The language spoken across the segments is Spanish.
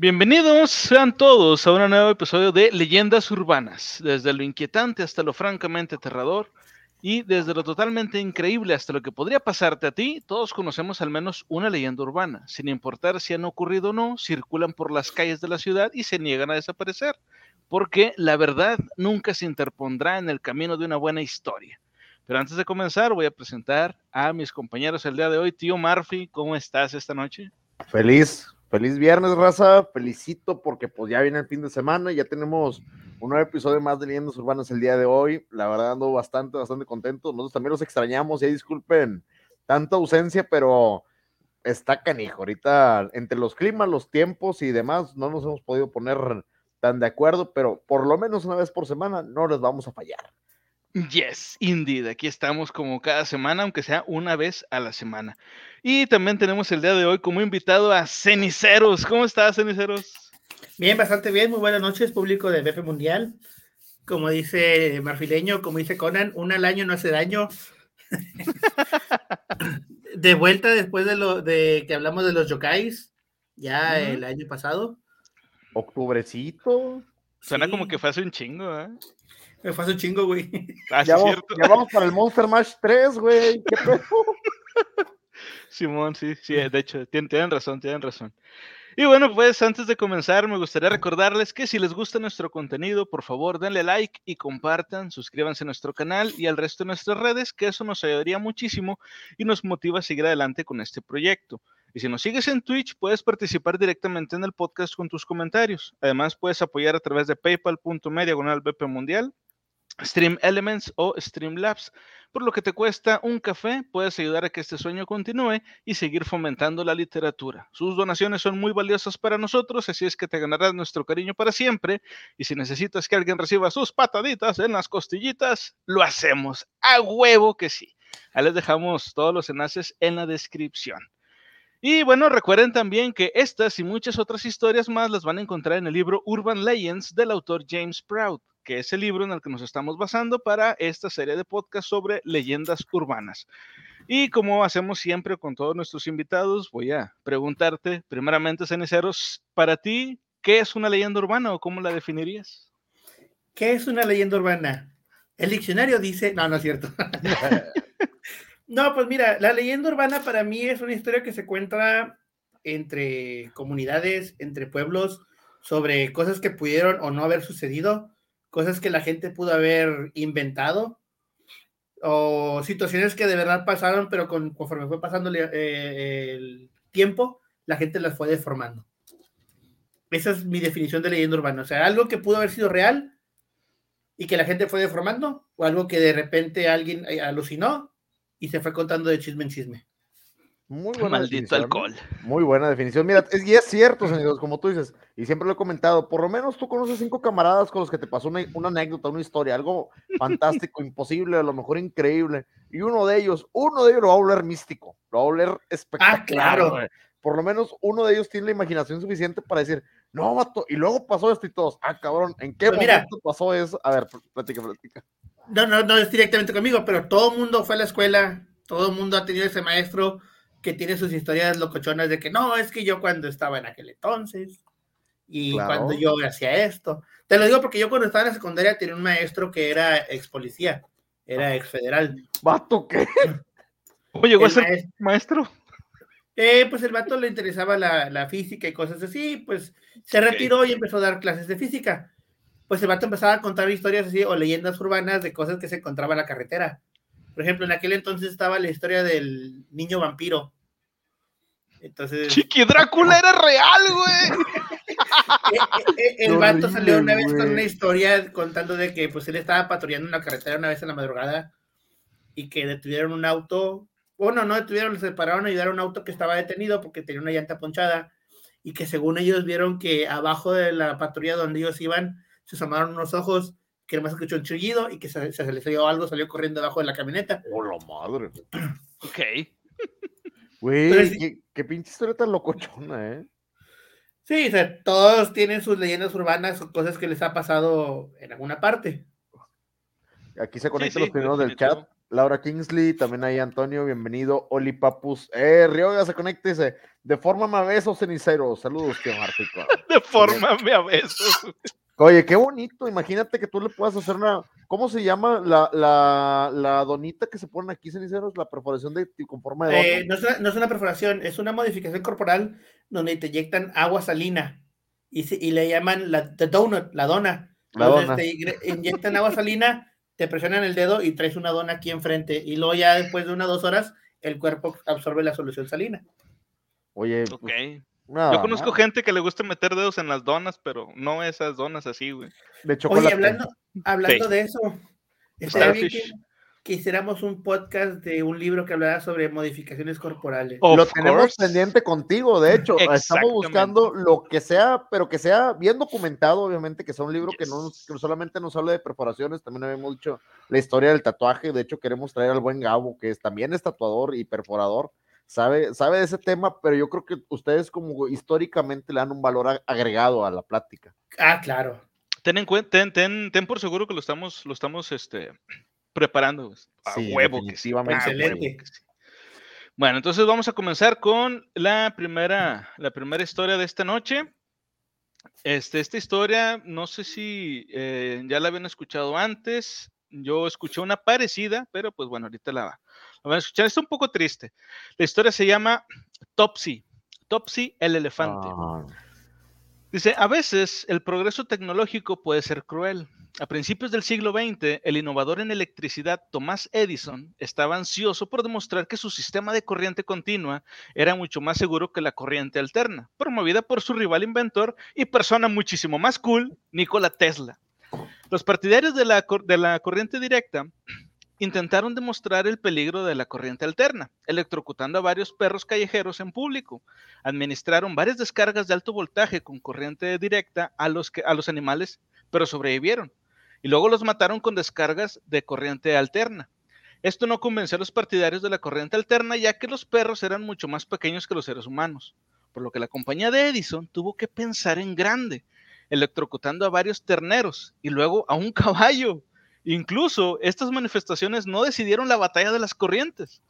Bienvenidos sean todos a un nuevo episodio de Leyendas Urbanas, desde lo inquietante hasta lo francamente aterrador y desde lo totalmente increíble hasta lo que podría pasarte a ti, todos conocemos al menos una leyenda urbana, sin importar si han ocurrido o no, circulan por las calles de la ciudad y se niegan a desaparecer, porque la verdad nunca se interpondrá en el camino de una buena historia. Pero antes de comenzar, voy a presentar a mis compañeros el día de hoy. Tío Murphy, ¿cómo estás esta noche? Feliz, Feliz viernes, raza. Felicito porque pues ya viene el fin de semana y ya tenemos un nuevo episodio más de Leyendas Urbanas el día de hoy. La verdad ando bastante, bastante contento. Nosotros también los extrañamos y disculpen tanta ausencia, pero está canijo. Ahorita entre los climas, los tiempos y demás no nos hemos podido poner tan de acuerdo, pero por lo menos una vez por semana no les vamos a fallar. Yes, indeed. Aquí estamos como cada semana, aunque sea una vez a la semana. Y también tenemos el día de hoy como invitado a Ceniceros. ¿Cómo estás, Ceniceros? Bien, bastante bien. Muy buenas noches, público de BP Mundial. Como dice Marfileño, como dice Conan, una al año no hace daño. de vuelta después de lo de que hablamos de los yokais, ya el año pasado. Octubrecito. Suena como que fue hace un chingo, ¿eh? Me fue hace un chingo, güey. Ah, ya, vamos, ya, vamos, para el Monster Mash 3, güey. ¿Qué Simón, sí, sí, de hecho, tienen, razón, tienen razón. Y bueno, pues antes de comenzar, me gustaría recordarles que si les gusta nuestro contenido, por favor denle like y compartan, suscríbanse a nuestro canal y al resto de nuestras redes, que eso nos ayudaría muchísimo y nos motiva a seguir adelante con este proyecto. Y si nos sigues en Twitch, puedes participar directamente en el podcast con tus comentarios. Además, puedes apoyar a través de paypal.me diagonal BP Mundial Stream Elements o Streamlabs. Por lo que te cuesta un café, puedes ayudar a que este sueño continúe y seguir fomentando la literatura. Sus donaciones son muy valiosas para nosotros, así es que te ganarás nuestro cariño para siempre. Y si necesitas que alguien reciba sus pataditas en las costillitas, lo hacemos. A huevo que sí. Ahí les dejamos todos los enlaces en la descripción. Y bueno, recuerden también que estas y muchas otras historias más las van a encontrar en el libro Urban Legends del autor James Proud que es el libro en el que nos estamos basando para esta serie de podcast sobre leyendas urbanas. Y como hacemos siempre con todos nuestros invitados, voy a preguntarte, primeramente, Ceniceros, para ti, ¿qué es una leyenda urbana o cómo la definirías? ¿Qué es una leyenda urbana? El diccionario dice, no, no es cierto. no, pues mira, la leyenda urbana para mí es una historia que se cuenta entre comunidades, entre pueblos, sobre cosas que pudieron o no haber sucedido cosas que la gente pudo haber inventado o situaciones que de verdad pasaron, pero con, conforme fue pasando eh, el tiempo, la gente las fue deformando. Esa es mi definición de leyenda urbana. O sea, algo que pudo haber sido real y que la gente fue deformando, o algo que de repente alguien eh, alucinó y se fue contando de chisme en chisme. Muy buena Maldito alcohol. Muy buena definición. Mira, es, y es cierto, señores, como tú dices, y siempre lo he comentado, por lo menos tú conoces cinco camaradas con los que te pasó una, anécdota, una historia, algo fantástico, imposible, a lo mejor increíble, y uno de ellos, uno de ellos lo va a volver místico, lo va a volver espectacular. Ah, claro. Por lo menos uno de ellos tiene la imaginación suficiente para decir, no, vato, y luego pasó esto y todos, ah, cabrón, ¿en qué pues momento pasó eso? A ver, platica, platica. No, no, no es directamente conmigo, pero todo el mundo fue a la escuela, todo el mundo ha tenido ese maestro que tiene sus historias locochonas de que no, es que yo cuando estaba en aquel entonces y cuando yo hacía esto. Te lo digo porque yo cuando estaba en la secundaria tenía un maestro que era ex policía, era ex federal. ¿Vato qué? ¿Cómo llegó a ser maestro? Eh, pues el vato le interesaba la, física y cosas así, pues se retiró y empezó a dar clases de física. Pues el vato empezaba a contar historias así o leyendas urbanas de cosas que se encontraba en la carretera. Por ejemplo, en aquel entonces estaba la historia del niño vampiro. Entonces. Chiqui Drácula era real, güey. Eh, eh, eh, el vato salió una vez con una historia contando de que pues él estaba patrullando en la carretera una vez en la madrugada y que detuvieron un auto. Bueno, no detuvieron, se pararon a ayudar a un auto que estaba detenido porque tenía una llanta ponchada y que según ellos vieron que abajo de la patrulla donde ellos iban se asomaron unos ojos que además escuchó un chillido y que se, se, le salió algo, salió corriendo debajo de la camioneta. ¡Oh, la madre! ok. Güey, qué, qué, pinche historia tan locochona, ¿eh? Sí, o sea, todos tienen sus leyendas urbanas o cosas que les ha pasado en alguna parte. Aquí se conectan los primeros del chat. Laura Kingsley, también ahí Antonio, bienvenido. Oli Papus, eh, Rioga se conecta y dice, de forma a besos cenicero. Saludos, tío Martico. de forma a besos. Oye, qué bonito, imagínate que tú le puedas hacer una, ¿cómo se llama la, la, la donita que se ponen aquí ceniceros? La perforación de, con forma de... Eh, no, es una, no, es una, perforación, es una modificación corporal donde te inyectan agua salina y, y le llaman la the donut, la dona. La dona. te inyectan agua salina te presionan el dedo y traes una dona aquí enfrente y luego ya después de unas dos horas el cuerpo absorbe la solución salina. Oye, ok. Yo conozco gente que le gusta meter dedos en las donas, pero no esas donas así, güey. De chocolate. Oye, hablando, hablando de eso, estaría bien que hiciéramos un podcast de un libro que hablara sobre modificaciones corporales. lo tenemos pendiente contigo, de hecho, estamos buscando lo que sea, pero que sea bien documentado, obviamente, que sea un libro que, no, solamente nos hable de perforaciones, también habíamos dicho la historia del tatuaje, de hecho queremos traer al buen Gabo, que es, también es tatuador y perforador, sabe, sabe de ese tema, pero yo creo que ustedes como históricamente le dan un valor agregado a la plática. Ah, claro. Ten en cuenta, ten, ten, ten, por seguro que lo estamos, lo estamos, este, preparando. A huevo que sí. Excelente. Bueno, entonces vamos a comenzar con la primera, la primera historia de esta noche. Este, esta historia, no sé si eh, ya la habían escuchado antes. Yo escuché una parecida, pero pues bueno, ahorita la, la van a escuchar. Está un poco triste. La historia se llama Topsy. Topsy el elefante. Ah. Dice, a veces el progreso tecnológico puede ser cruel. A principios del siglo XX, el innovador en electricidad Thomas Edison estaba ansioso por demostrar que su sistema de corriente continua era mucho más seguro que la corriente alterna, promovida por su rival inventor y persona muchísimo más cool, Nikola Tesla. Los partidarios de la, de la corriente directa intentaron demostrar el peligro de la corriente alterna, electrocutando a varios perros callejeros en público. Administraron varias descargas de alto voltaje con corriente directa a los, que, a los animales, pero sobrevivieron y luego los mataron con descargas de corriente alterna. Esto no convenció a los partidarios de la corriente alterna ya que los perros eran mucho más pequeños que los seres humanos, por lo que la compañía de Edison tuvo que pensar en grande, electrocutando a varios terneros y luego a un caballo. Incluso estas manifestaciones no decidieron la batalla de las corrientes.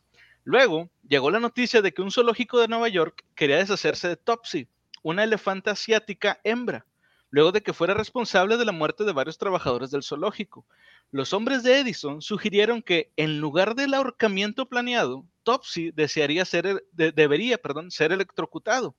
Luego llegó la noticia de que un zoológico de Nueva York quería deshacerse de Topsy, una elefanta asiática hembra, luego de que fuera responsable de la muerte de varios trabajadores del zoológico. Los hombres de Edison sugirieron que en lugar del ahorcamiento planeado, Topsy desearía ser, debería perdón, ser electrocutado,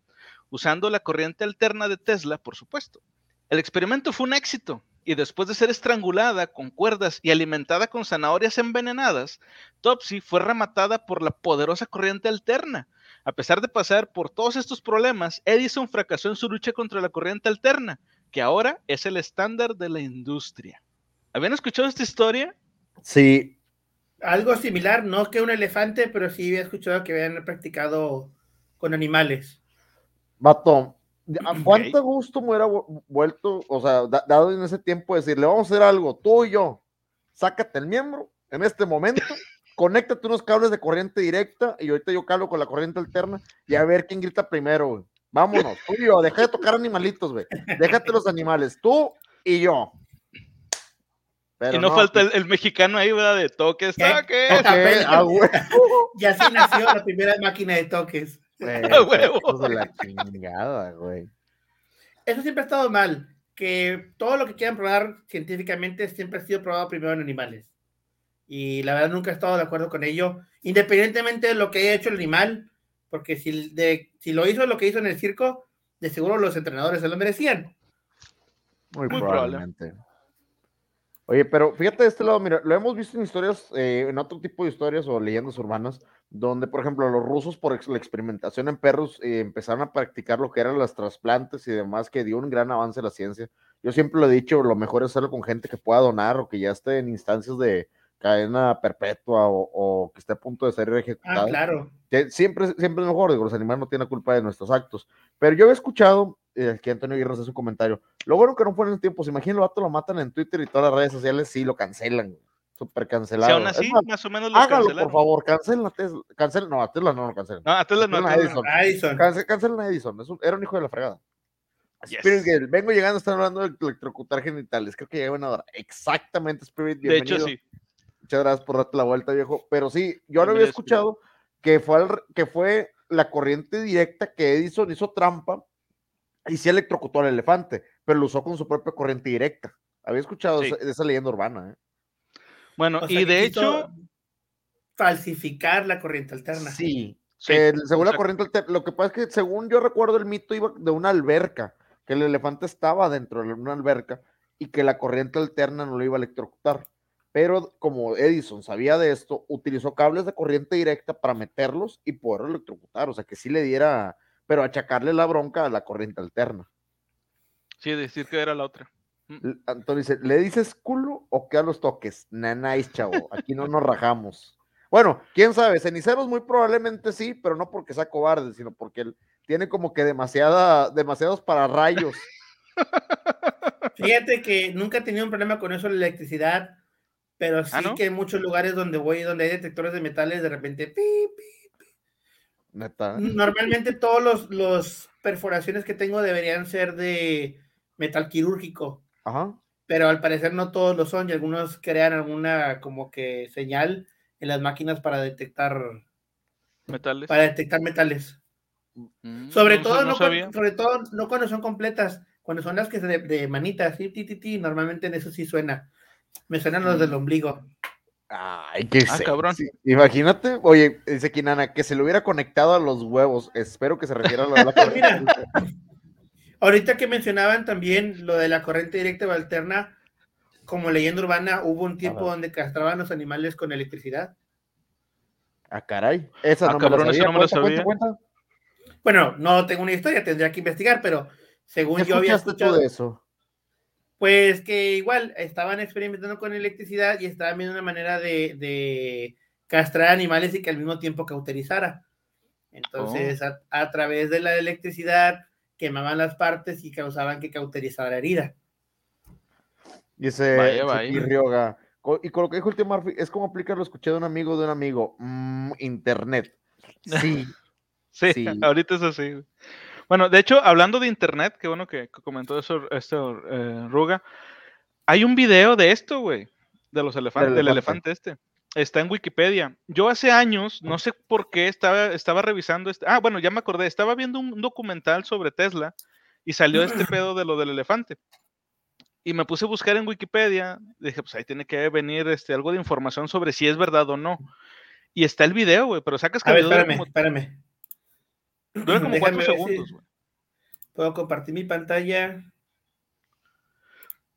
usando la corriente alterna de Tesla, por supuesto. El experimento fue un éxito, y después de ser estrangulada con cuerdas y alimentada con zanahorias envenenadas, Topsy fue rematada por la poderosa corriente alterna. A pesar de pasar por todos estos problemas, Edison fracasó en su lucha contra la corriente alterna, que ahora es el estándar de la industria. ¿Habían escuchado esta historia? Sí. Algo similar, no que un elefante, pero sí había escuchado que habían practicado con animales. Vato, ¿a cuánto gusto me hubiera vuelto, o sea, dado en ese tiempo decirle, vamos a hacer algo, tú y yo, sácate el miembro en este momento, conéctate unos cables de corriente directa y ahorita yo calo con la corriente alterna y a ver quién grita primero, güey. Vámonos, tú y yo, deja de tocar animalitos, güey. Déjate los animales, tú y yo. y no, falta el, mexicano ahí, ¿verdad? De toques, toques. Ah, y así nació la primera máquina de toques. Eso siempre ha estado mal. Que todo lo que quieran probar científicamente siempre ha sido probado primero en animales. Y la verdad nunca he estado de acuerdo con ello. Independientemente de lo que haya hecho el animal, porque si, de, si lo hizo lo que hizo en el circo, de seguro los entrenadores se lo merecían. Muy, probablemente. Oye, pero fíjate de este lado, mira, lo hemos visto en historias, eh, en otro tipo de historias o leyendas urbanas, donde, por ejemplo, los rusos por la experimentación en perros eh, empezaron a practicar lo que eran las trasplantes y demás, que dio un gran avance a la ciencia. Yo siempre lo he dicho, lo mejor es hacerlo con gente que pueda donar o que ya esté en instancias de, cadena perpetua o, que esté a punto de ser ejecutada. Ah, claro. Siempre, siempre es mejor, digo, los animales no tienen culpa de nuestros actos. Pero yo he escuchado, eh, que Antonio Guerra hace su comentario, lo bueno que no fue en el tiempo, se imagina el vato lo matan en Twitter y todas las redes sociales, sí, lo cancelan, súper cancelado. Si aún así, más, o menos lo Hágalo, por favor, cancelen a Tesla, cancelen, no, a Tesla no lo cancelen. No, a Tesla no, a Edison. Edison. Cancelen, a Edison, era un hijo de la fregada. Spirit vengo llegando, están hablando de electrocutar genitales. Creo que llega una hora. Exactamente, Spirit. Bienvenido. De hecho, sí. Muchas gracias por darte la vuelta, viejo. Pero sí, yo lo había escuchado que fue, que fue la corriente directa que Edison hizo trampa y sí electrocutó al elefante, pero lo usó con su propia corriente directa. Había escuchado esa, leyenda urbana. ¿eh? Bueno, y de hecho... Falsificar la corriente alterna. Sí, según la corriente alterna, lo que pasa es que según yo recuerdo el mito iba de una alberca, que el elefante estaba dentro de una alberca y que la corriente alterna no lo iba a electrocutar. Pero como Edison sabía de esto, utilizó cables de corriente directa para meterlos y poder electrocutar. O sea, que sí le diera, pero achacarle la bronca a la corriente alterna. Sí, decir que era la otra. Mm. Antonio dice, ¿le dices culo o que a los toques? Nanáis, chavo, aquí no nos rajamos. Bueno, quién sabe, Ceniceros muy probablemente sí, pero no porque sea cobarde, sino porque él tiene como que demasiada, demasiados pararrayos. Fíjate que nunca he tenido un problema con eso la electricidad, pero ¿Ah, sí que en muchos lugares donde voy, donde hay detectores de metales, de repente, pi, Normalmente todos los, los perforaciones que tengo deberían ser de metal quirúrgico. Ajá. Pero al parecer no todos lo son y algunos crean alguna como que señal en las máquinas para detectar metales. Para detectar metales. Mm, sobre, todo, no, sobre todo no cuando son completas, cuando son las que se de, manitas, sí, ti, ti, normalmente en eso sí suena. Me suenan los del mm. ombligo. Ay, qué ah, cabrón. Imagínate, oye, dice Kinana, que se le hubiera conectado a los huevos. Espero que se refiera a la, Mira, ahorita que mencionaban también lo de la corriente directa o alterna, como leyenda urbana, hubo un tiempo donde castraban los animales con electricidad. Ah, caray. Esa ah, no, cabrón, me no me lo sabía. Bueno, no tengo una historia, tendría que investigar, pero según yo había escuchado. de eso? Pues que igual estaban experimentando con electricidad y estaban viendo una manera de, castrar animales y que al mismo tiempo cauterizara. Entonces, oh. a, través de la electricidad quemaban las partes y causaban que cauterizara la herida. Y ese y Ryoga. Y con lo que dijo el tío Murphy, es como aplicarlo, escuché de un amigo de un amigo. Mm, internet. Sí. sí, ahorita es así. Bueno, de hecho, hablando de internet, qué bueno que, comentó eso, esto, eh, Ruga. Hay un video de esto, güey, de los elefantes, del elefante este. Está en Wikipedia. Yo hace años, no sé por qué, estaba, estaba revisando este. Ah, bueno, ya me acordé. Estaba viendo un documental sobre Tesla y salió este pedo de lo del elefante. Y me puse a buscar en Wikipedia. Dije, pues ahí tiene que venir este, algo de información sobre si es verdad o no. Y está el video, güey, pero sacas que. A ver, espérame, espérame. Dura como cuatro segundos, Puedo compartir mi pantalla.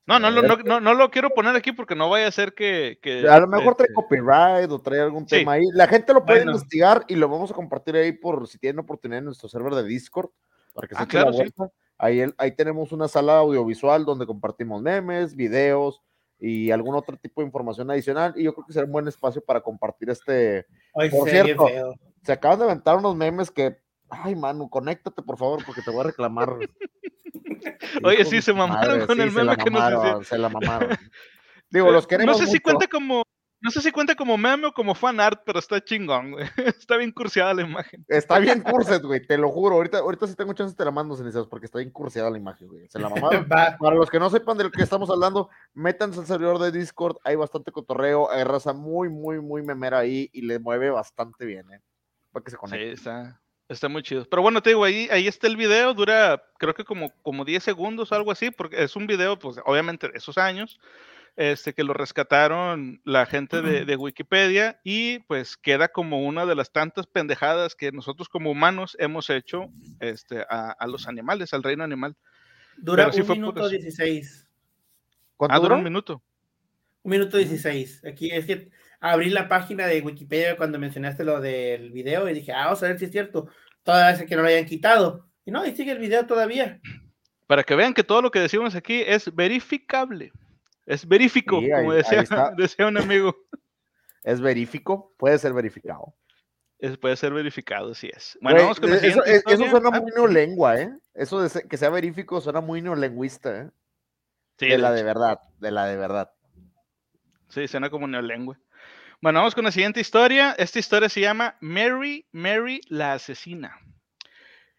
No, no, no, no, lo quiero poner aquí porque no vaya a ser que. a lo mejor trae este copyright o trae algún tema ahí. La gente lo puede investigar y lo vamos a compartir ahí por si tienen oportunidad en nuestro server de Discord para que se ah, la vuelta. Ahí, ahí tenemos una sala audiovisual donde compartimos memes, videos y algún otro tipo de información adicional. Y yo creo que será un buen espacio para compartir este. por cierto, se acaban de aventar unos memes que Ay, Manu, conéctate por favor, porque te voy a reclamar. Oye, sí, se mamaron con el meme que nos decía. Se la mamaron. Digo, los queremos. No sé si cuenta como. No sé si cuenta como meme o como fan art, pero está chingón, güey. Está bien curseada la imagen. Está bien curset, güey, te lo juro. Ahorita, ahorita si tengo chance te la mando, Cenizas, porque está bien curseada la imagen, güey. Se la mamaron. Para los que no sepan de lo que estamos hablando, métanse al servidor de Discord. Hay bastante cotorreo. Hay raza muy, muy, muy memera ahí y le mueve bastante bien, ¿eh? Para que se conecte. Sí, está. Está muy chido. Pero bueno, te digo, ahí, ahí está el video, dura creo que como, como 10 segundos o algo así, porque es un video, pues obviamente de esos años, este, que lo rescataron la gente de, Wikipedia y pues queda como una de las tantas pendejadas que nosotros como humanos hemos hecho este, a, los animales, al reino animal. Dura un minuto 16. ¿Cuánto ah, dura un minuto? Un minuto 16. Aquí es que abrí la página de Wikipedia cuando mencionaste lo del video y dije, ah, vamos a ver si es cierto. Todavía que no lo hayan quitado. Y no, y sigue el video todavía. Para que vean que todo lo que decimos aquí es verificable. Es verifico, como decía, decía, un amigo. Es verifico, puede ser verificado. Es, puede ser verificado, sí es. Bueno, vamos con eso, eso, suena muy neolengua, ¿eh? Eso de que sea verifico suena muy neolengüista, ¿eh? Sí, de la de verdad, de la de verdad. Sí, suena como neolengua. Bueno, vamos con la siguiente historia. Esta historia se llama Mary, Mary la asesina.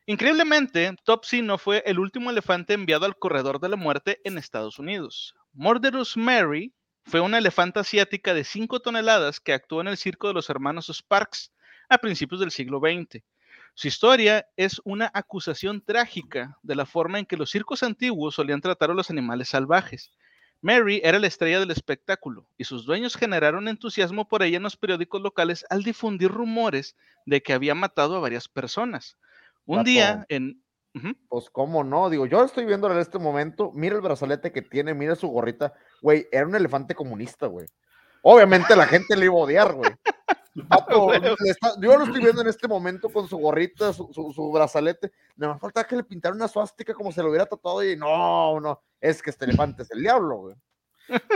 Increíblemente, Topsy no fue el último elefante enviado al corredor de la muerte en Estados Unidos. Murderous Mary fue una elefanta asiática de 5 toneladas que actuó en el circo de los hermanos Sparks a principios del siglo XX. Su historia es una acusación trágica de la forma en que los circos antiguos solían tratar a los animales salvajes. Mary era la estrella del espectáculo y sus dueños generaron entusiasmo por ella en los periódicos locales al difundir rumores de que había matado a varias personas. Un día en... Pues cómo no, digo, yo estoy viendo en este momento, mira el brazalete que tiene, mira su gorrita, güey, era un elefante comunista, güey. Obviamente la gente le iba a odiar, güey. yo lo estoy viendo en este momento con su gorrita, su, su, brazalete. Me falta que le pintara una suástica como se lo hubiera tatuado y no, no, es que este elefante es el diablo, güey.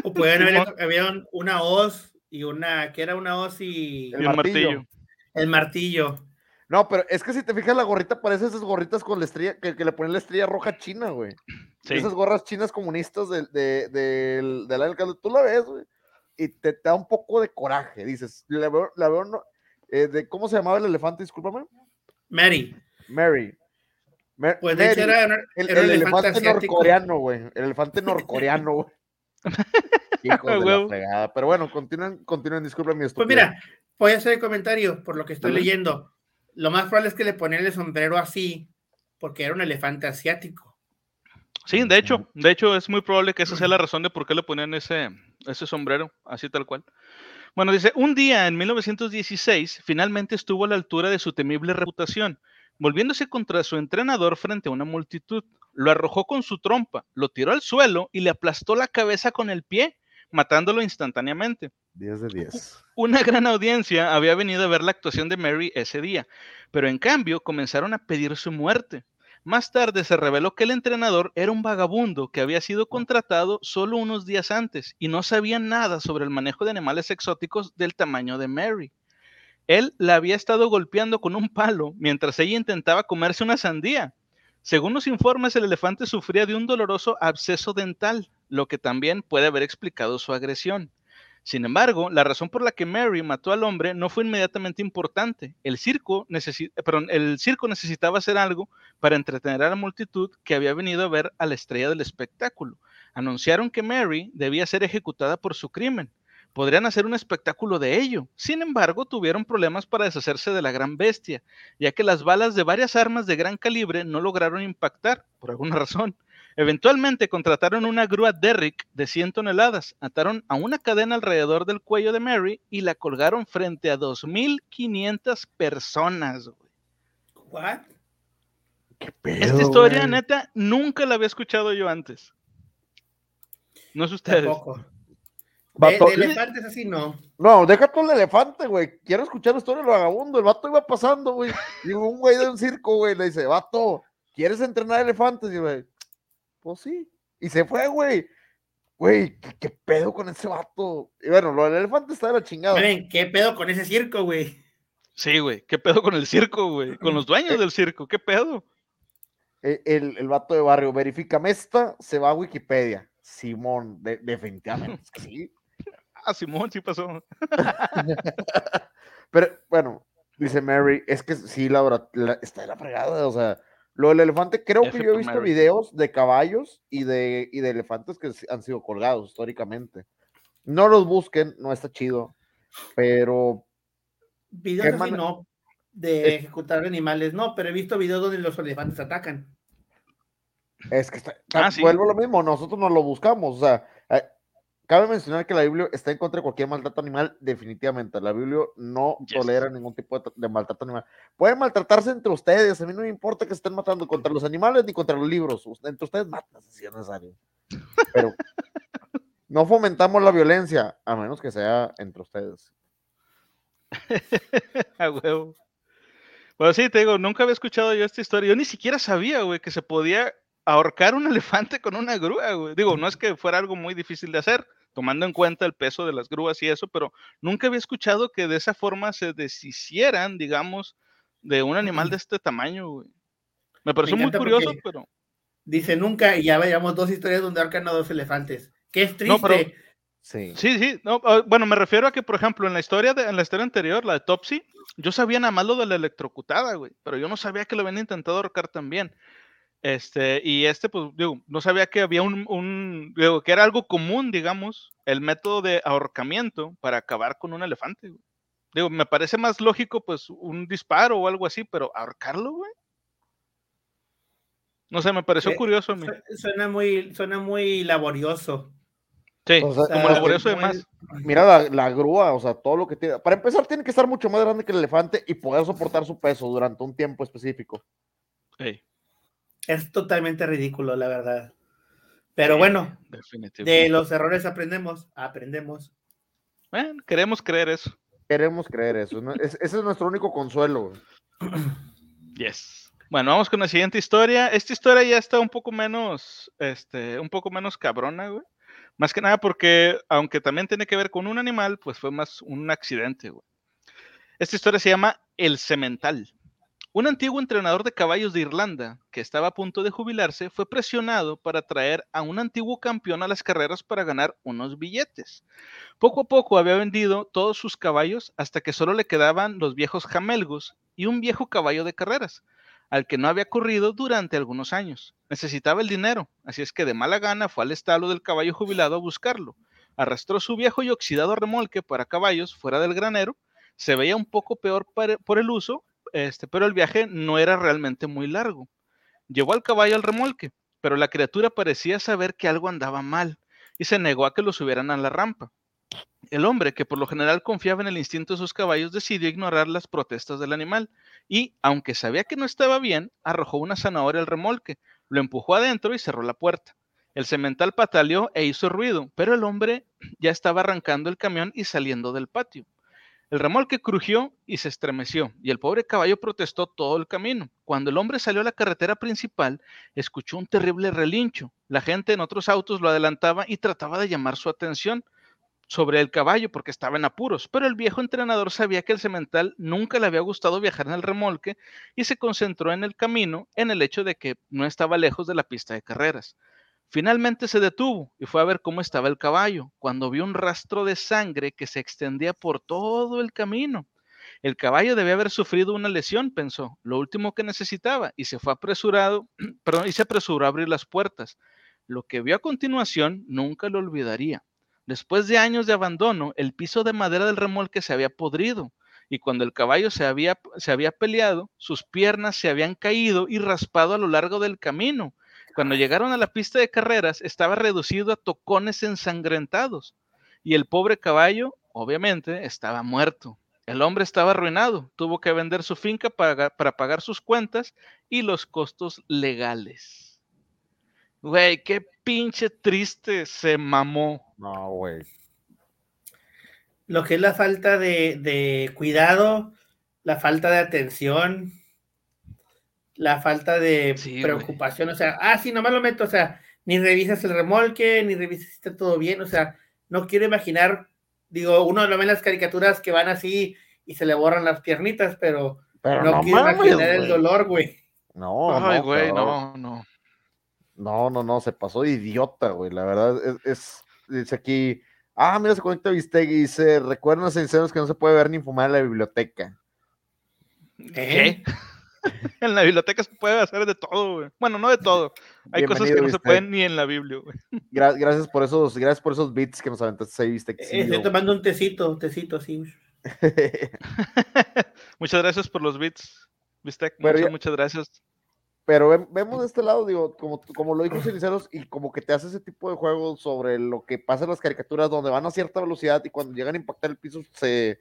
O pueden haber, había una hoz y una, que era una hoz y... El, martillo. El martillo. No, pero es que si te fijas, la gorrita parece esas gorritas con la estrella, que, le ponen la estrella roja china, güey. Esas gorras chinas comunistas del de, de, de, alcalde. Tú la ves, güey y te, da un poco de coraje. Dices, la veo, la veo no, eh, de, ¿cómo se llamaba el elefante? Discúlpame. Mary. Mary. pues de hecho era, el, elefante, norcoreano, güey. El elefante norcoreano, güey. Hijo de la fregada. Pero bueno, continúen, continúen, disculpen mi Pues mira, voy a hacer el comentario por lo que estoy leyendo. Lo más probable es que le ponían el sombrero así, porque era un elefante asiático. Sí, de hecho, de hecho es muy probable que esa sea la razón de por qué le ponían ese, ese sombrero, así tal cual. Bueno, dice, un día en 1916 finalmente estuvo a la altura de su temible reputación, volviéndose contra su entrenador frente a una multitud. Lo arrojó con su trompa, lo tiró al suelo y le aplastó la cabeza con el pie, matándolo instantáneamente. 10 de 10. Una gran audiencia había venido a ver la actuación de Mary ese día, pero en cambio comenzaron a pedir su muerte. Más tarde se reveló que el entrenador era un vagabundo que había sido contratado solo unos días antes y no sabía nada sobre el manejo de animales exóticos del tamaño de Mary. Él la había estado golpeando con un palo mientras ella intentaba comerse una sandía. Según los informes, el elefante sufría de un doloroso absceso dental, lo que también puede haber explicado su agresión. Sin embargo, la razón por la que Mary mató al hombre no fue inmediatamente importante. El circo, el circo necesitaba hacer algo para entretener a la multitud que había venido a ver a la estrella del espectáculo. Anunciaron que Mary debía ser ejecutada por su crimen. Podrían hacer un espectáculo de ello. Sin embargo, tuvieron problemas para deshacerse de la gran bestia, ya que las balas de varias armas de gran calibre no lograron impactar, por alguna razón. Eventualmente contrataron una grúa Derrick de 100 toneladas, ataron a una cadena alrededor del cuello de Mary y la colgaron frente a 2.500 personas. ¿What? ¿Qué pedo, Esta historia, neta, nunca la había escuchado yo antes. No es ustedes. Tampoco. De, de, elefantes así no. No, deja todo el elefante, güey. Quiero escuchar la historia del vagabundo. El vato iba pasando, güey. Y un güey de un circo, güey, le dice, vato, ¿quieres entrenar elefantes? Y güey, pues sí. Y se fue, güey. Güey, ¿qué, pedo con ese vato? Y bueno, lo del elefante está de la chingada. ¿qué pedo con ese circo, güey? Sí, güey, ¿qué pedo con el circo, güey? Con los dueños del circo, ¿qué pedo? E, el, el, vato de barrio, verifícame esta, se va a Wikipedia. Simón, definitivamente, sí. Ah, Simón, sí pasó. Pero bueno, dice Mary, es que sí, Laura, está de la fregada, o sea, lo del elefante, creo que yo he visto videos de caballos y de, de elefantes que han sido colgados históricamente. No los busquen, no está chido, pero... Videos así no, de ejecutar animales, no, pero he visto videos donde los elefantes atacan. Es que está, ah, vuelvo lo mismo, nosotros no lo buscamos, o sea, Cabe mencionar que la Biblia está en contra de cualquier maltrato animal, definitivamente. La Biblia no tolera ningún tipo de, maltrato animal. Pueden maltratarse entre ustedes, a mí no me importa que se estén matando contra los animales ni contra los libros. Entre ustedes matan si es necesario. Pero no fomentamos la violencia, a menos que sea entre ustedes. a huevo. Bueno, sí, te digo, nunca había escuchado yo esta historia. Yo ni siquiera sabía, güey, que se podía ahorcar un elefante con una grúa, güey. Digo, no es que fuera algo muy difícil de hacer, tomando en cuenta el peso de las grúas y eso, pero nunca había escuchado que de esa forma se deshicieran, digamos, de un animal de este tamaño, güey. Me pareció muy curioso, pero... Dice nunca, y ya veíamos dos historias donde ahorcan a dos elefantes. Que es triste. Sí, sí, sí ah, bueno, me refiero a que, por ejemplo, en la historia de, en la historia anterior, la de Topsy, yo sabía nada más lo de la electrocutada, güey, pero yo no sabía que lo habían intentado ahorcar también. Este, y este, pues, digo, no sabía que había un, digo, que era algo común, digamos, el método de ahorcamiento para acabar con un elefante. Digo, me parece más lógico, pues, un disparo o algo así, pero ahorcarlo, güey. No sé, me pareció curioso a mí. Suena muy, suena muy laborioso. Sí, como laborioso de más. Mira la, grúa, o sea, todo lo que tiene. Para empezar, tiene que estar mucho más grande que el elefante y poder soportar su peso durante un tiempo específico. Sí. Es totalmente ridículo, la verdad. Pero bueno, de los errores aprendemos, aprendemos. Bueno, queremos creer eso. Queremos creer eso. ese es nuestro único consuelo. Yes. Bueno, vamos con la siguiente historia. Esta historia ya está un poco menos, este, un poco menos cabrona, güey. Más que nada porque, aunque también tiene que ver con un animal, pues fue más un accidente, güey. Esta historia se llama El Cemental. Un antiguo entrenador de caballos de Irlanda, que estaba a punto de jubilarse, fue presionado para traer a un antiguo campeón a las carreras para ganar unos billetes. Poco a poco había vendido todos sus caballos hasta que solo le quedaban los viejos jamelgos y un viejo caballo de carreras, al que no había corrido durante algunos años. Necesitaba el dinero, así es que de mala gana fue al establo del caballo jubilado a buscarlo. Arrastró su viejo y oxidado remolque para caballos fuera del granero, se veía un poco peor por el uso este, pero el viaje no era realmente muy largo. Llevó al caballo al remolque, pero la criatura parecía saber que algo andaba mal y se negó a que lo subieran a la rampa. El hombre, que por lo general confiaba en el instinto de sus caballos, decidió ignorar las protestas del animal y, aunque sabía que no estaba bien, arrojó una zanahoria al remolque, lo empujó adentro y cerró la puerta. El cemental pataleó e hizo ruido, pero el hombre ya estaba arrancando el camión y saliendo del patio. El remolque crujió y se estremeció, y el pobre caballo protestó todo el camino. Cuando el hombre salió a la carretera principal, escuchó un terrible relincho. La gente en otros autos lo adelantaba y trataba de llamar su atención sobre el caballo porque estaba en apuros, pero el viejo entrenador sabía que el cemental nunca le había gustado viajar en el remolque y se concentró en el camino en el hecho de que no estaba lejos de la pista de carreras. Finalmente se detuvo y fue a ver cómo estaba el caballo, cuando vio un rastro de sangre que se extendía por todo el camino. El caballo debía haber sufrido una lesión, pensó, lo último que necesitaba, y se fue apresurado, perdón, y se apresuró a abrir las puertas. Lo que vio a continuación nunca lo olvidaría. Después de años de abandono, el piso de madera del remolque se había podrido, y cuando el caballo se había, se había peleado, sus piernas se habían caído y raspado a lo largo del camino, cuando llegaron a la pista de carreras, estaba reducido a tocones ensangrentados y el pobre caballo, obviamente, estaba muerto. El hombre estaba arruinado, tuvo que vender su finca para, para pagar sus cuentas y los costos legales. Güey, qué pinche triste se mamó. No, güey. Lo que es la falta de, de cuidado, la falta de atención, la falta de preocupación, o sea, ah, sí, nomás lo meto, o sea, ni revisas el remolque, ni revisas si está todo bien, o sea, no quiero imaginar, digo, uno lo ve en las caricaturas que van así y se le borran las piernitas, pero, no, quiero imaginar el dolor, güey. No, Ay, güey, no, no. No, no, no, se pasó de idiota, güey, la verdad es, dice aquí, ah, mira, se conecta Visteg y dice, recuerden los sinceros que no se puede ver ni fumar en la biblioteca. ¿Qué? en la biblioteca se puede hacer de todo, güey. Bueno, no de todo. Hay cosas que no se pueden ni en la Biblia, güey. gracias por esos, gracias por esos bits que nos aventaste ahí, viste. Eh, estoy tomando un tecito, tecito así. muchas gracias por los bits, viste. Muchas, muchas gracias. Pero vemos de este lado, digo, como, como lo dijo Ciniceros, y como que te hace ese tipo de juegos sobre lo que pasa en las caricaturas, donde van a cierta velocidad y cuando llegan a impactar el piso se,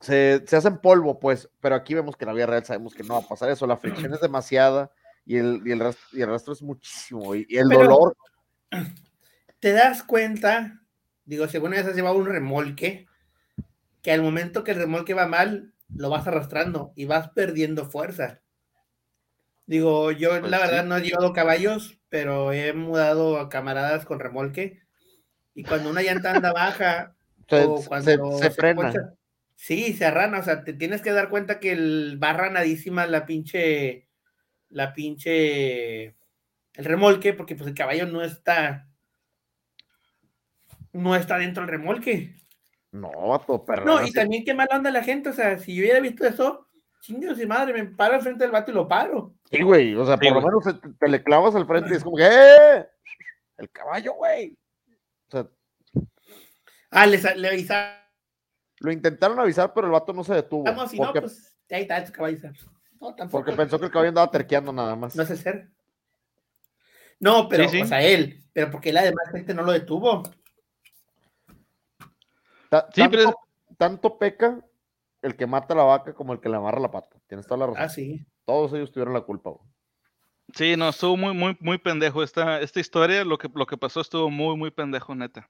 se, se hacen polvo, pues, pero aquí vemos que en la vida real sabemos que no va a pasar eso, la fricción es demasiada y el, y el, resto, y el resto es muchísimo, y, el dolor. Te das cuenta, digo, si alguna vez has llevado un remolque, que al momento que el remolque va mal, lo vas arrastrando y vas perdiendo fuerza. Digo, yo pues la verdad no he llevado caballos, pero he mudado a camaradas con remolque. Y cuando una llanta anda baja, o cuando se, frena. Sí, se arrana, o sea, te tienes que dar cuenta que el, va ranadísima la pinche, la pinche, el remolque, porque pues el caballo no está, no está dentro del remolque. No, No, y también qué mal anda la gente, o sea, si yo hubiera visto eso, Chingue si madre, me paro al frente del vato y lo paro. Sí, güey, o sea, por lo menos te, le clavas al frente y es como que, ¡eh! El caballo, güey. O sea. Ah, le, le avisaron. Lo intentaron avisar, pero el vato no se detuvo. Vamos, si no, pues ahí está el caballo. No, Porque pensó que el caballo andaba terqueando nada más. No sé ser. No, pero, o sea, él, pero porque él además gente no lo detuvo. sí, pero... tanto peca el que mata la vaca como el que le amarra la pata. Tienes toda la razón. Ah, sí. Todos ellos tuvieron la culpa. Sí, no, estuvo muy, muy, muy pendejo esta, esta historia. Lo que, lo que pasó estuvo muy, muy pendejo, neta.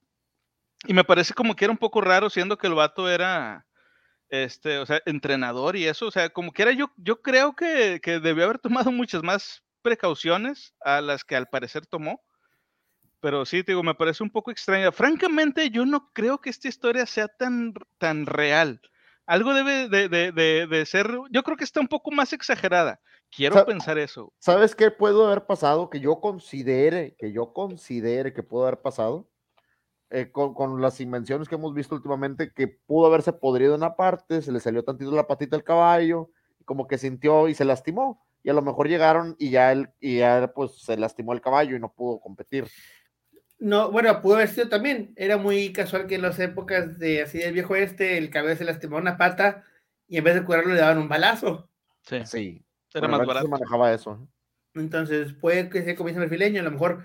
Y me parece como que era un poco raro, siendo que el vato era, este, o sea, entrenador y eso. O sea, como que era yo, yo creo que, que debió haber tomado muchas más precauciones a las que al parecer tomó. Pero sí, digo, me parece un poco extraña. Francamente, yo no creo que esta historia sea tan, tan real algo debe de, ser, yo creo que está un poco más exagerada. Quiero pensar eso. ¿Sabes qué pudo haber pasado? Que yo considere, que yo considere que pudo haber pasado. Eh, con, las invenciones que hemos visto últimamente, que pudo haberse podrido en una parte, se le salió tantito la patita al caballo, como que sintió y se lastimó. Y a lo mejor llegaron y ya él, y ya pues se lastimó el caballo y no pudo competir. No, bueno, pudo haber sido también. Era muy casual que en las épocas de así del viejo este, el cabello se lastimó una pata y en vez de curarlo le daban un balazo. Sí. Sí. Era más barato. Se manejaba eso. Entonces, puede que sea como dice el fileño, a lo mejor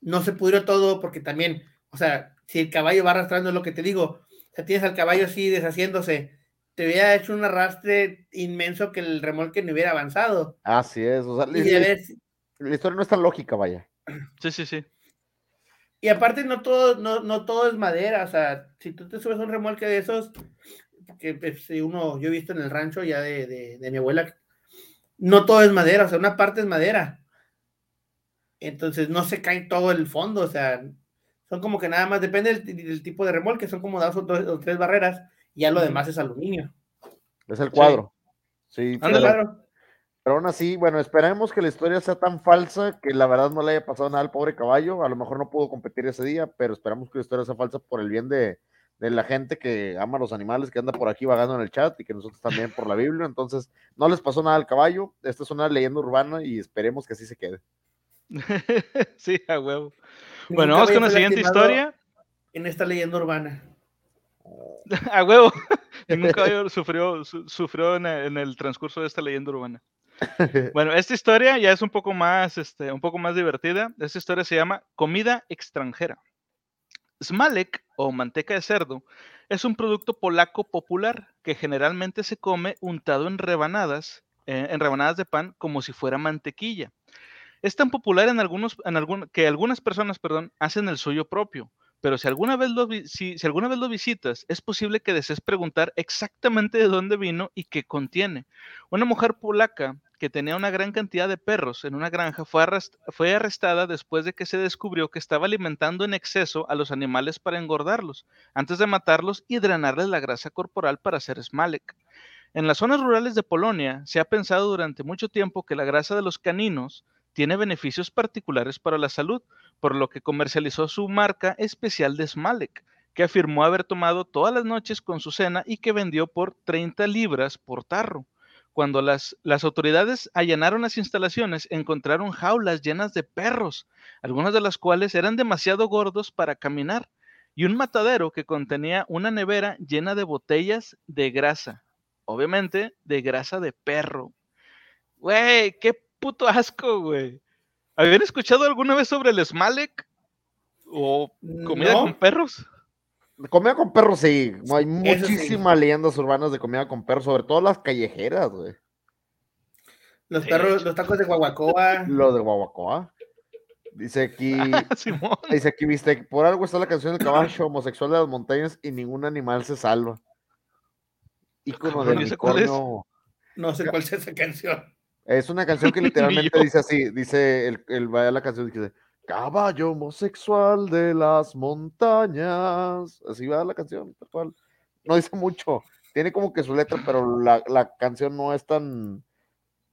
no se pudrió todo porque también, o sea, si el caballo va arrastrando lo que te digo, o sea, tienes al caballo así deshaciéndose, te hubiera hecho un arrastre inmenso que el remolque no hubiera avanzado. Así es, o sea, la historia no es tan lógica, vaya. Sí, sí, sí. Y aparte no todo, no, no todo es madera, o sea, si tú te subes a un remolque de esos, que pues, uno, yo he visto en el rancho ya de, de, mi abuela, no todo es madera, o sea, una parte es madera. Entonces no se cae todo el fondo, o sea, son como que nada más, depende del, tipo de remolque, son como dos o, tres barreras, y ya lo demás es aluminio. Es el cuadro. Sí, sí claro. Pero aún así, bueno, esperemos que la historia sea tan falsa que la verdad no le haya pasado nada al pobre caballo. A lo mejor no pudo competir ese día, pero esperamos que la historia sea falsa por el bien de, la gente que ama a los animales, que anda por aquí vagando en el chat y que nosotros también por la Biblia. Entonces, no les pasó nada al caballo. Esta es una leyenda urbana y esperemos que así se quede. sí, a huevo. Bueno, vamos con la siguiente historia. En esta leyenda urbana. a huevo. Ningún caballo sufrió, sufrió en el transcurso de esta leyenda urbana. Bueno, esta historia ya es un poco más, este, un poco más divertida. Esta historia se llama Comida extranjera. Smalek o manteca de cerdo es un producto polaco popular que generalmente se come untado en rebanadas, eh, en rebanadas de pan como si fuera mantequilla. Es tan popular en algunos, que algunas personas, perdón, hacen el suyo propio. Pero si alguna, vez lo, si alguna vez lo visitas, es posible que desees preguntar exactamente de dónde vino y qué contiene. Una mujer polaca que tenía una gran cantidad de perros en una granja, fue, fue, arrestada después de que se descubrió que estaba alimentando en exceso a los animales para engordarlos, antes de matarlos y drenarles la grasa corporal para hacer smalek. En las zonas rurales de Polonia se ha pensado durante mucho tiempo que la grasa de los caninos tiene beneficios particulares para la salud, por lo que comercializó su marca especial de Smalek, que afirmó haber tomado todas las noches con su cena y que vendió por 30 libras por tarro. Cuando las, las autoridades allanaron las instalaciones, encontraron jaulas llenas de perros, algunas de las cuales eran demasiado gordos para caminar, y un matadero que contenía una nevera llena de botellas de grasa, obviamente de grasa de perro. Güey, qué puto asco, güey. ¿Habían escuchado alguna vez sobre el Smalek? ¿O comida con perros? Comida con perros, sí. Hay muchísimas leyendas urbanas de comida con perros, sobre todo las callejeras, güey. Los perros, los tacos de guaguacoa. Lo de guaguacoa. Dice aquí, dice aquí, viste, por algo está la canción del caballo homosexual de las montañas y ningún animal se salva. Ícono de unicornio. No sé cuál es esa canción. Es una canción que literalmente dice así, dice el, el, la canción dice, Caballo homosexual de las montañas. Así va la canción, tal cual. No dice mucho. Tiene como que su letra, pero la, canción no es tan.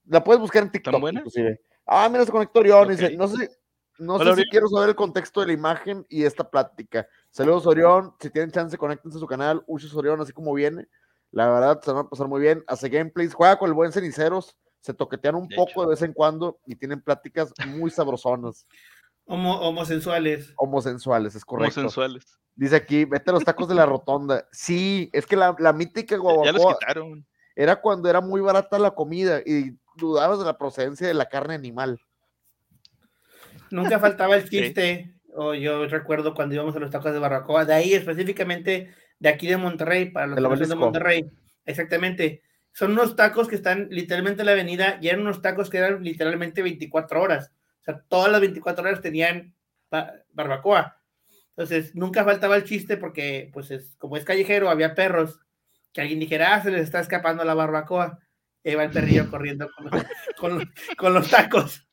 La puedes buscar en TikTok, inclusive. Ah, mira, se conectó Orión. Dice, no sé, no sé si quiero saber el contexto de la imagen y esta plática. Saludos, Orión. Si tienen chance, conéctense a su canal. Usos Orión, así como viene. La verdad, se van a pasar muy bien. Hace gameplays, juega con el buen ceniceros, se toquetean un poco de vez en cuando y tienen pláticas muy sabrosonas. Homo, homosensuales. Homosensuales, es correcto. Homosensuales. Dice aquí, vete a los tacos de la rotonda. Sí, es que la, la mítica guaguacoa. Ya los quitaron. Era cuando era muy barata la comida y dudabas de la procedencia de la carne animal. Nunca faltaba el chiste. O yo recuerdo cuando íbamos a los tacos de barbacoa, de ahí específicamente de aquí de Monterrey, para los de Monterrey. Exactamente. Son unos tacos que están literalmente en la avenida y eran unos tacos que eran literalmente 24 horas. O sea, todas las 24 horas tenían barbacoa. Entonces, nunca faltaba el chiste porque, pues, es, como es callejero, había perros. Que alguien dijera, ah, se les está escapando la barbacoa. Y va el perrillo corriendo con, los tacos.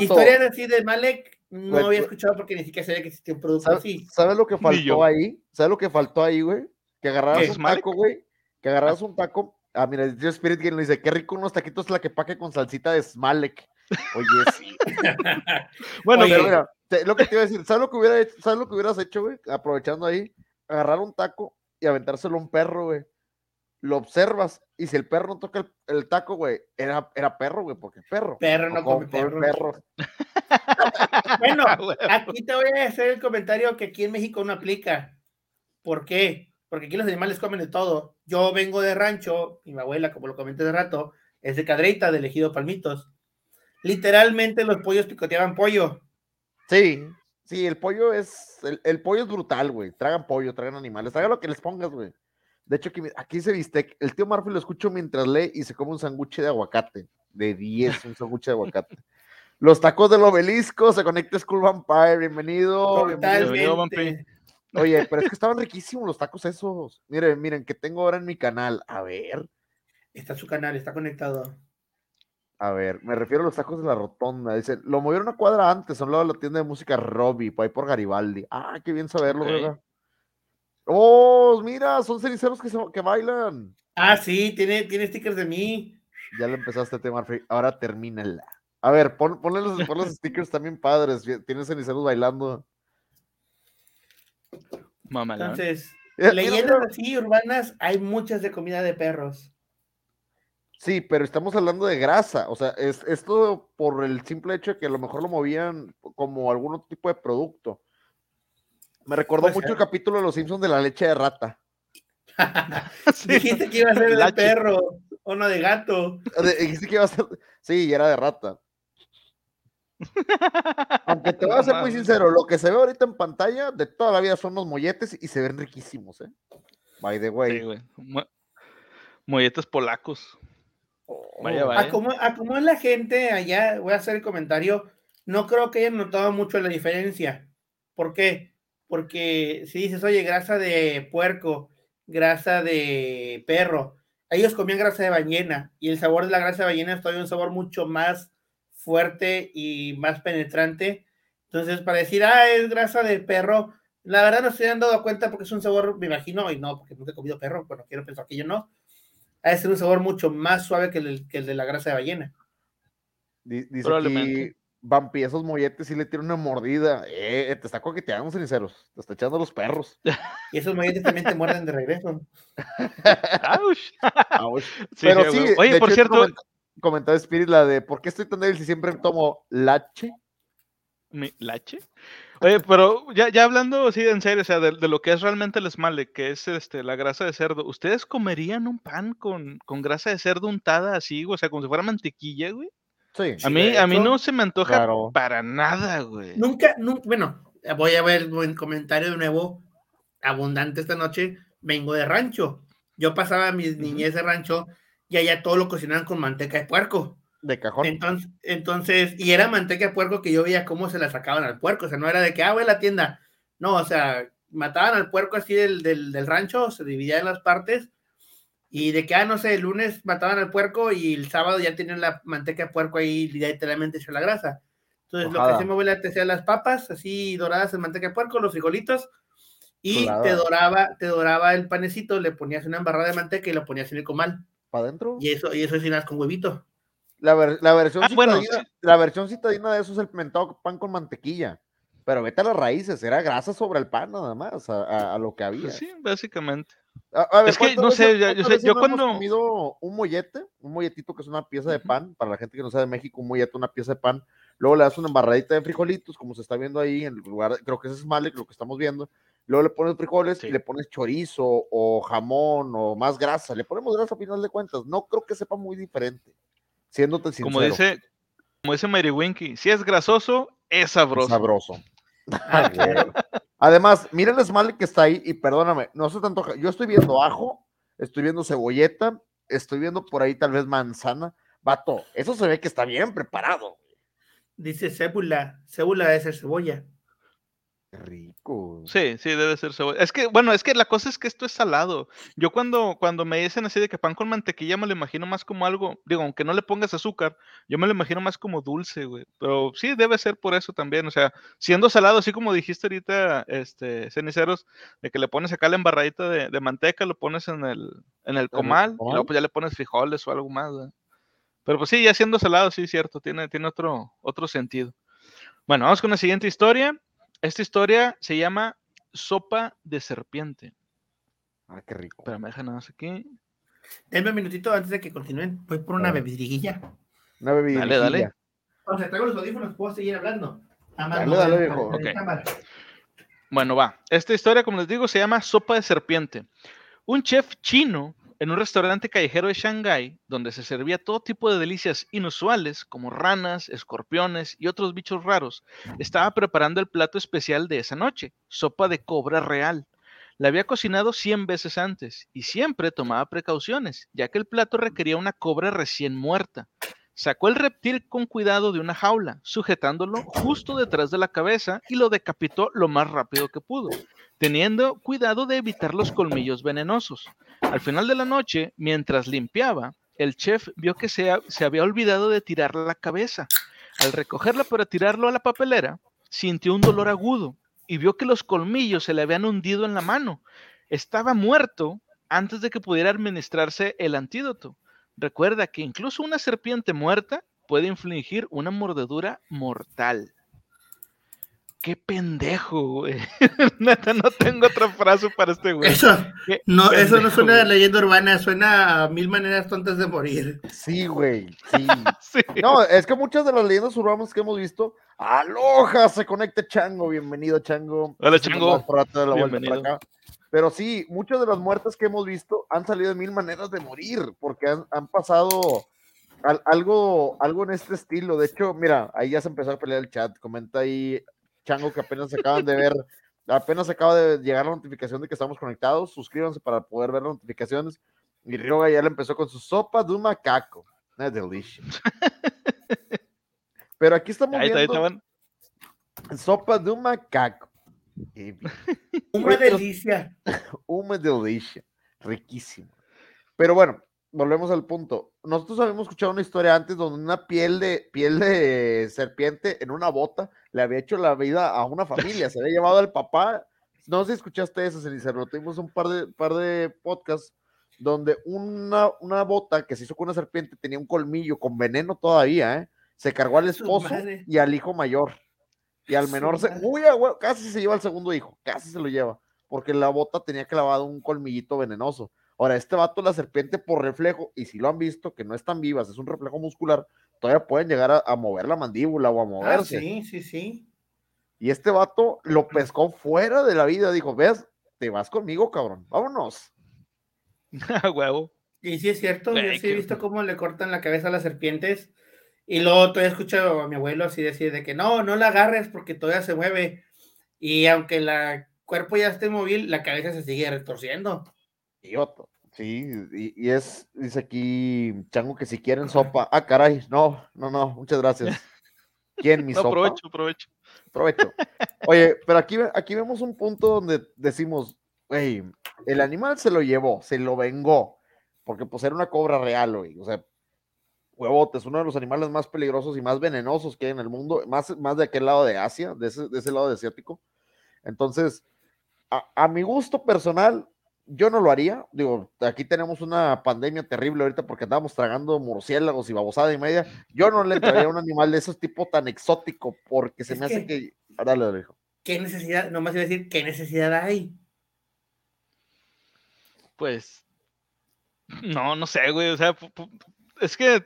Historias así de Malek no había escuchado porque ni siquiera sabía que existía un producto así. ¿Sabes lo que faltó ahí? ¿Sabes lo que faltó ahí, güey? Que agarraras un taco, güey. Que agarraras un taco Ah, mira, el Spirit Game dice, qué rico unos taquitos la que paque con salsita de Smalek. Oye, sí. bueno, pero mira, lo que te iba a decir, ¿sabes lo que, hubiera ¿sabes lo que hubieras hecho, güey? Aprovechando ahí, agarrar un taco y aventárselo a un perro, güey. Lo observas y si el perro no toca el, taco, güey, era, era perro, güey, porque perro. Perro no come perro. bueno, aquí te voy a hacer el comentario que aquí en México no aplica. ¿Por qué? Porque aquí los animales comen de todo. Yo vengo de rancho, y mi abuela, como lo comenté de rato, es de Cadreita, de Ejido Palmitos. Literalmente los pollos picoteaban pollo. Sí, sí, el pollo es, el, pollo es brutal, güey. Tragan pollo, tragan animales, tragan lo que les pongas, güey. De hecho, aquí, aquí se viste, el tío Murphy lo escucho mientras lee y se come un sándwich de aguacate. De 10, un sándwich de aguacate. Los tacos del obelisco, se conecta School Vampire, bienvenido. Bienvenido, Vampire. Oye, pero es que estaban riquísimos los tacos esos. Miren, miren, que tengo ahora en mi canal. A ver. Está su canal, está conectado. A ver, me refiero a los tacos de la rotonda. Dice, lo movieron una cuadra antes, son lado de la tienda de música Robbie, por ahí por Garibaldi. Ah, qué bien saberlo, ¿verdad? Oh, mira, son ceniceros que, que bailan. Ah, sí, tiene, tiene stickers de mí. Ya le empezaste a temar, ahora termínala. A ver, ponle los, pon los stickers también padres. Tiene ceniceros bailando. Entonces, leyendas así urbanas, hay muchas de comida de perros. Sí, pero estamos hablando de grasa, o sea, es esto por el simple hecho de que a lo mejor lo movían como algún otro tipo de producto. Me recordó mucho el capítulo de Los Simpsons de la leche de rata. Dijiste que iba a ser de perro o no de gato. Dijiste que iba a ser, sí, era de rata. Aunque te voy a ser muy sincero, lo que se ve ahorita en pantalla de toda la vida son los molletes y se ven riquísimos, ¿eh? By the way. molletes polacos. Oh. vaya. A como, a es la gente allá, voy a hacer el comentario, no creo que hayan notado mucho la diferencia. ¿Por qué? Porque si dices, oye, grasa de puerco, grasa de perro, ellos comían grasa de ballena y el sabor de la grasa de ballena es todavía un sabor mucho más fuerte y más penetrante. Entonces, para decir, ah, es grasa de perro, la verdad no se han dado cuenta porque es un sabor, me imagino, y no, porque nunca he comido perro, bueno, quiero pensar que yo no, ha de ser un sabor mucho más suave que el, que el de la grasa de ballena. Dice Probablemente. Vampi, esos molletes sí le tienen una mordida. Eh, te está coqueteando, sinceros. Te está echando los perros. Y esos molletes también te muerden de regreso. Pero sí, oye, por cierto, comentaba Spirit la de ¿por qué estoy tan débil si siempre tomo lache? ¿Mi lache? Oye, pero ya, ya hablando así en serio, o sea, de, lo que es realmente el esmale, que es este la grasa de cerdo, ¿ustedes comerían un pan con, con grasa de cerdo untada así, o sea, como si fuera mantequilla, güey? Sí. A mí, a mí no se me antoja para nada, güey. Nunca, nunca, bueno, voy a ver un comentario de nuevo, abundante esta noche, vengo de rancho. Yo pasaba mi niñez de rancho y allá todo lo cocinaban con manteca de puerco. De cajón. Entonces, entonces, y era manteca de puerco que yo veía cómo se la sacaban al puerco, o sea, no era de que, ah, voy a la tienda. No, o sea, mataban al puerco así del, del, rancho, se dividía en las partes, y de que, ah, no sé, el lunes mataban al puerco y el sábado ya tenían la manteca de puerco ahí literalmente hecho la grasa. Entonces, lo que hacía mi abuela te hacía las papas así doradas en manteca de puerco, los frijolitos, y te doraba, te doraba el panecito, le ponías una embarrada de manteca y lo ponías en el comal adentro. Y eso, y eso es con huevito. La, la versión ah, citadina, la versión citadina de eso es el pimentado pan con mantequilla. Pero vete a las raíces, era grasa sobre el pan nada más, a, lo que había. Pues sí, básicamente. es que no sé, yo, cuando. comido un mollete, un molletito que es una pieza de pan, para la gente que no sabe de México, un mollete, una pieza de pan, luego le das una embarradita de frijolitos, como se está viendo ahí en el lugar, creo que ese es Malek, lo que estamos viendo, luego le pones frijoles y le pones chorizo o jamón o más grasa, le ponemos grasa a final de cuentas, no creo que sepa muy diferente, siéndote sincero. Como dice, como dice Mary Winky, si es grasoso, es sabroso. sabroso. Además, miren el esmalte que está ahí y perdóname, no sé tanto, yo estoy viendo ajo, estoy viendo cebolleta, estoy viendo por ahí tal vez manzana, vato, eso se ve que está bien preparado. Dice cébula, cébula debe ser cebolla. Rico. Sí, sí, debe ser cebolla. Es que, bueno, es que la cosa es que esto es salado. Yo cuando, cuando me dicen así de que pan con mantequilla me lo imagino más como algo, digo, aunque no le pongas azúcar, yo me lo imagino más como dulce, güey. Pero sí, debe ser por eso también. O sea, siendo salado, así como dijiste ahorita, este, ceniceros, de que le pones acá la embarradita de, manteca, lo pones en el, en el comal, y luego pues ya le pones frijoles o algo más, Pero pues sí, ya siendo salado, sí, cierto, tiene, tiene otro, otro sentido. Bueno, vamos con la siguiente historia. Esta historia se llama Sopa de Serpiente. Ah, qué rico. Pero me dejan nada más aquí. Denme un minutito antes de que continúen. Voy por una bebidiguilla. Una bebidiguilla. Dale, dale. O sea, traigo los audífonos, puedo seguir hablando. dale, dale, viejo. Bueno, va. Esta historia, como les digo, se llama Sopa de Serpiente. Un chef chino en un restaurante callejero de Shanghái, donde se servía todo tipo de delicias inusuales, como ranas, escorpiones y otros bichos raros, estaba preparando el plato especial de esa noche, sopa de cobra real. La había cocinado 100 veces antes y siempre tomaba precauciones, ya que el plato requería una cobra recién muerta. Sacó el reptil con cuidado de una jaula, sujetándolo justo detrás de la cabeza y lo decapitó lo más rápido que pudo, teniendo cuidado de evitar los colmillos venenosos. Al final de la noche, mientras limpiaba, el chef vio que se, había olvidado de tirar la cabeza. Al recogerla para tirarlo a la papelera, sintió un dolor agudo y vio que los colmillos se le habían hundido en la mano. Estaba muerto antes de que pudiera administrarse el antídoto. Recuerda que incluso una serpiente muerta puede infligir una mordedura mortal. Qué pendejo, güey. Neta, no tengo otra frase para este güey. Eso no, eso no suena a leyenda urbana, suena a mil maneras tontas de morir. Sí, güey. Sí. No, es que muchas de las leyendas urbanas que hemos visto, aloja, se conecta Chango, bienvenido Chango. Hola Chango. Bienvenido. Pero sí, muchas de las muertes que hemos visto han salido de mil maneras de morir, porque han, pasado algo, algo en este estilo. De hecho, mira, ahí ya se empezó a pelear el chat. Comenta ahí, Chango, que apenas acaban de ver, apenas acaba de llegar la notificación de que estamos conectados. Suscríbanse para poder ver las notificaciones. Y Ryoga ya le empezó con su sopa de un macaco. Es delicious. Pero aquí estamos viendo sopa de un macaco. Una delicia. Una delicia. Riquísimo. Pero bueno, volvemos al punto. Nosotros habíamos escuchado una historia antes donde una piel de, piel de serpiente en una bota le había hecho la vida a una familia. Se había llevado al papá. No sé si escuchaste eso, Cenicero. Tuvimos un par de, par de podcasts donde una, una bota que se hizo con una serpiente tenía un colmillo con veneno todavía, ¿eh? Se cargó al esposo y al hijo mayor. Y al menor se, uy, casi se lleva al segundo hijo, casi se lo lleva, porque la bota tenía clavado un colmillito venenoso. Ahora, este vato, la serpiente por reflejo, y si lo han visto, que no están vivas, es un reflejo muscular, todavía pueden llegar a, mover la mandíbula o a ah, moverse. sí, sí, sí. Y este vato lo pescó fuera de la vida, dijo, ves, te vas conmigo, cabrón, vámonos. Huevo. Y sí es cierto, yo sí he visto cómo le cortan la cabeza a las serpientes y luego todavía escucho a mi abuelo así decir de que no, no la agarres porque todavía se mueve. Y aunque el cuerpo ya esté móvil, la cabeza se sigue retorciendo. Sí, y, es, dice aquí Chango que si quieren sopa. Ah, caray, no, no, no, muchas gracias. ¿Quién mi sopa? Aprovecho, aprovecho. Aprovecho. Oye, pero aquí, aquí vemos un punto donde decimos, hey, el animal se lo llevó, se lo vengó, porque pues era una cobra real, güey. O sea, huevotes, uno de los animales más peligrosos y más venenosos que hay en el mundo, más, más de aquel lado de Asia, de ese, de ese lado asiático. Entonces, a, mi gusto personal, yo no lo haría. Digo, aquí tenemos una pandemia terrible ahorita porque andamos tragando murciélagos y babosada y media. Yo no le entraría a un animal de ese tipo tan exótico porque se me hace que, Dale, dale, hijo. ¿Qué necesidad? Nomás iba a decir, ¿qué necesidad hay? Pues, no, no sé, güey, o sea, es que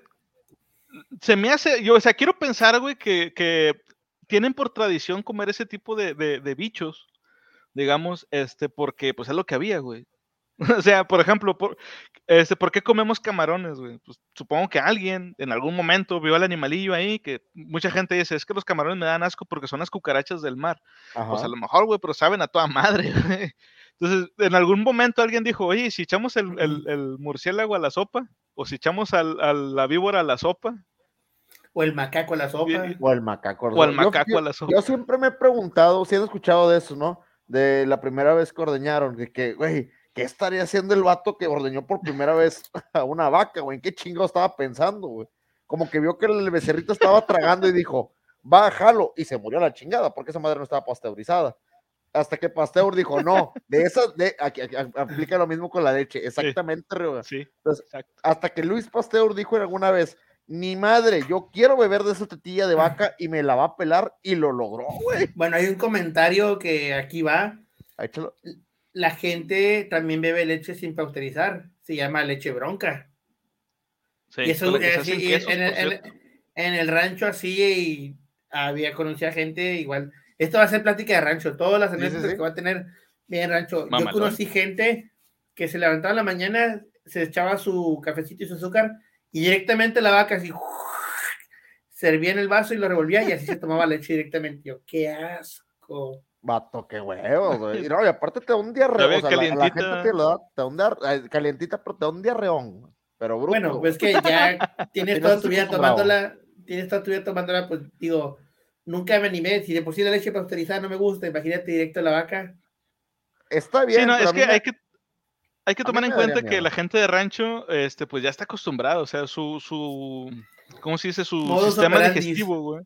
se me hace, yo, o sea, quiero pensar, güey, que, que tienen por tradición comer ese tipo de, de, de, bichos, digamos, este, porque pues es lo que había, güey. O sea, por ejemplo, por, este, ¿por qué comemos camarones, güey? Pues supongo que alguien en algún momento vio al animalillo ahí, que mucha gente dice, es que los camarones me dan asco porque son las cucarachas del mar. Pues a lo mejor, güey, pero saben a toda madre, güey. Entonces, en algún momento alguien dijo, oye, si echamos el, el, el murciélago a la sopa, o si echamos al, a la víbora a la sopa, o el macaco a la sopa. O el macaco, o el macaco a la sopa. Yo siempre me he preguntado, si han escuchado de eso, ¿no? De la primera vez que ordeñaron, de que, güey, ¿qué estaría haciendo el vato que ordeñó por primera vez a una vaca, güey? ¿En qué chingo estaba pensando, güey? Como que vio que el becerrito estaba tragando y dijo, bájalo, y se murió a la chingada, porque esa madre no estaba pasteurizada. Hasta que Pasteur dijo, no, de esas, de, aquí, aplica lo mismo con la leche, exactamente, sí, Entonces, hasta que Luis Pasteur dijo alguna vez, ni madre, yo quiero beber de esa tetilla de vaca y me la va a pelar y lo logró, güey. Bueno, hay un comentario que aquí va. Échalo. La gente también bebe leche sin pausterizar, se llama leche bronca. Sí, y eso así, en, el, en, el, rancho así y había conocida gente igual. Esto va a ser plática de rancho, todas las anécdotas que va a tener bien rancho. Yo conocí gente que se levantaba en la mañana, se echaba su cafecito y su azúcar y directamente la vaca así servía en el vaso y lo revolvía y así se tomaba leche directamente. Yo, qué asco. Vato, qué huevo, güey. Y, no, y aparte te da un diarreón. O sea, la, la, gente te lo da, te da un diarreón, calientita, pero te da un diarreón. Pero bruto. Bueno, pues que ya tienes toda tu vida tomándola, tienes toda tu vida tomándola, pues digo, nunca me animé. Si de por sí la leche pasteurizada no me gusta, imagínate directo a la vaca. Está bien. Sí, no, es que hay que hay que tomar en cuenta que la gente de rancho, este, pues ya está acostumbrada, o sea, su, su, ¿cómo se dice? Su sistema digestivo, güey.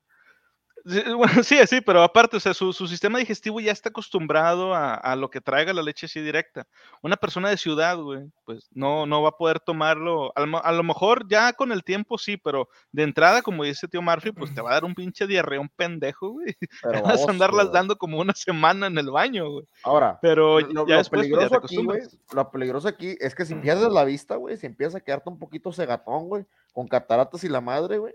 Bueno, sí, sí, pero aparte, o sea, su, sistema digestivo ya está acostumbrado a, lo que traiga la leche así directa. Una persona de ciudad, güey, pues no, no va a poder tomarlo. A lo, mejor ya con el tiempo sí, pero de entrada, como dice tío Murphy, pues te va a dar un pinche diarreón pendejo, güey. Vas a andarlas dando como una semana en el baño, güey. Ahora, pero lo, ya después, pues, peligroso aquí, güey, lo peligroso aquí es que si pierdes la vista, güey, si empiezas a quedarte un poquito cegatón, güey, con cataratas y la madre, güey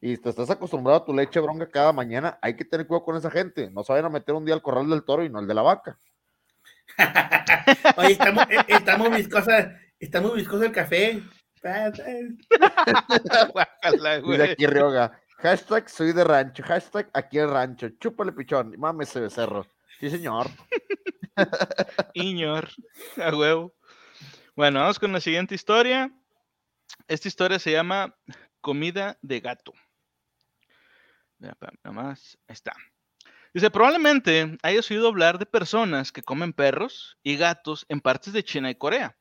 y te estás acostumbrado a tu leche bronca cada mañana, hay que tener cuidado con esa gente. No se vayan a meter un día al corral del toro y no al de la vaca. Oye, estamos, eh, estamos viscosos, estamos viscosos el café. de aquí Rioga. Hashtag soy de rancho. Hashtag aquí el rancho. Chúpale pichón. Mames ese becerro. Sí, señor. Iñor. A huevo. Bueno, vamos con la siguiente historia. Esta historia se llama Comida de gato. Nada más, está. Dice, probablemente hayas oído hablar de personas que comen perros y gatos en partes de China y Corea.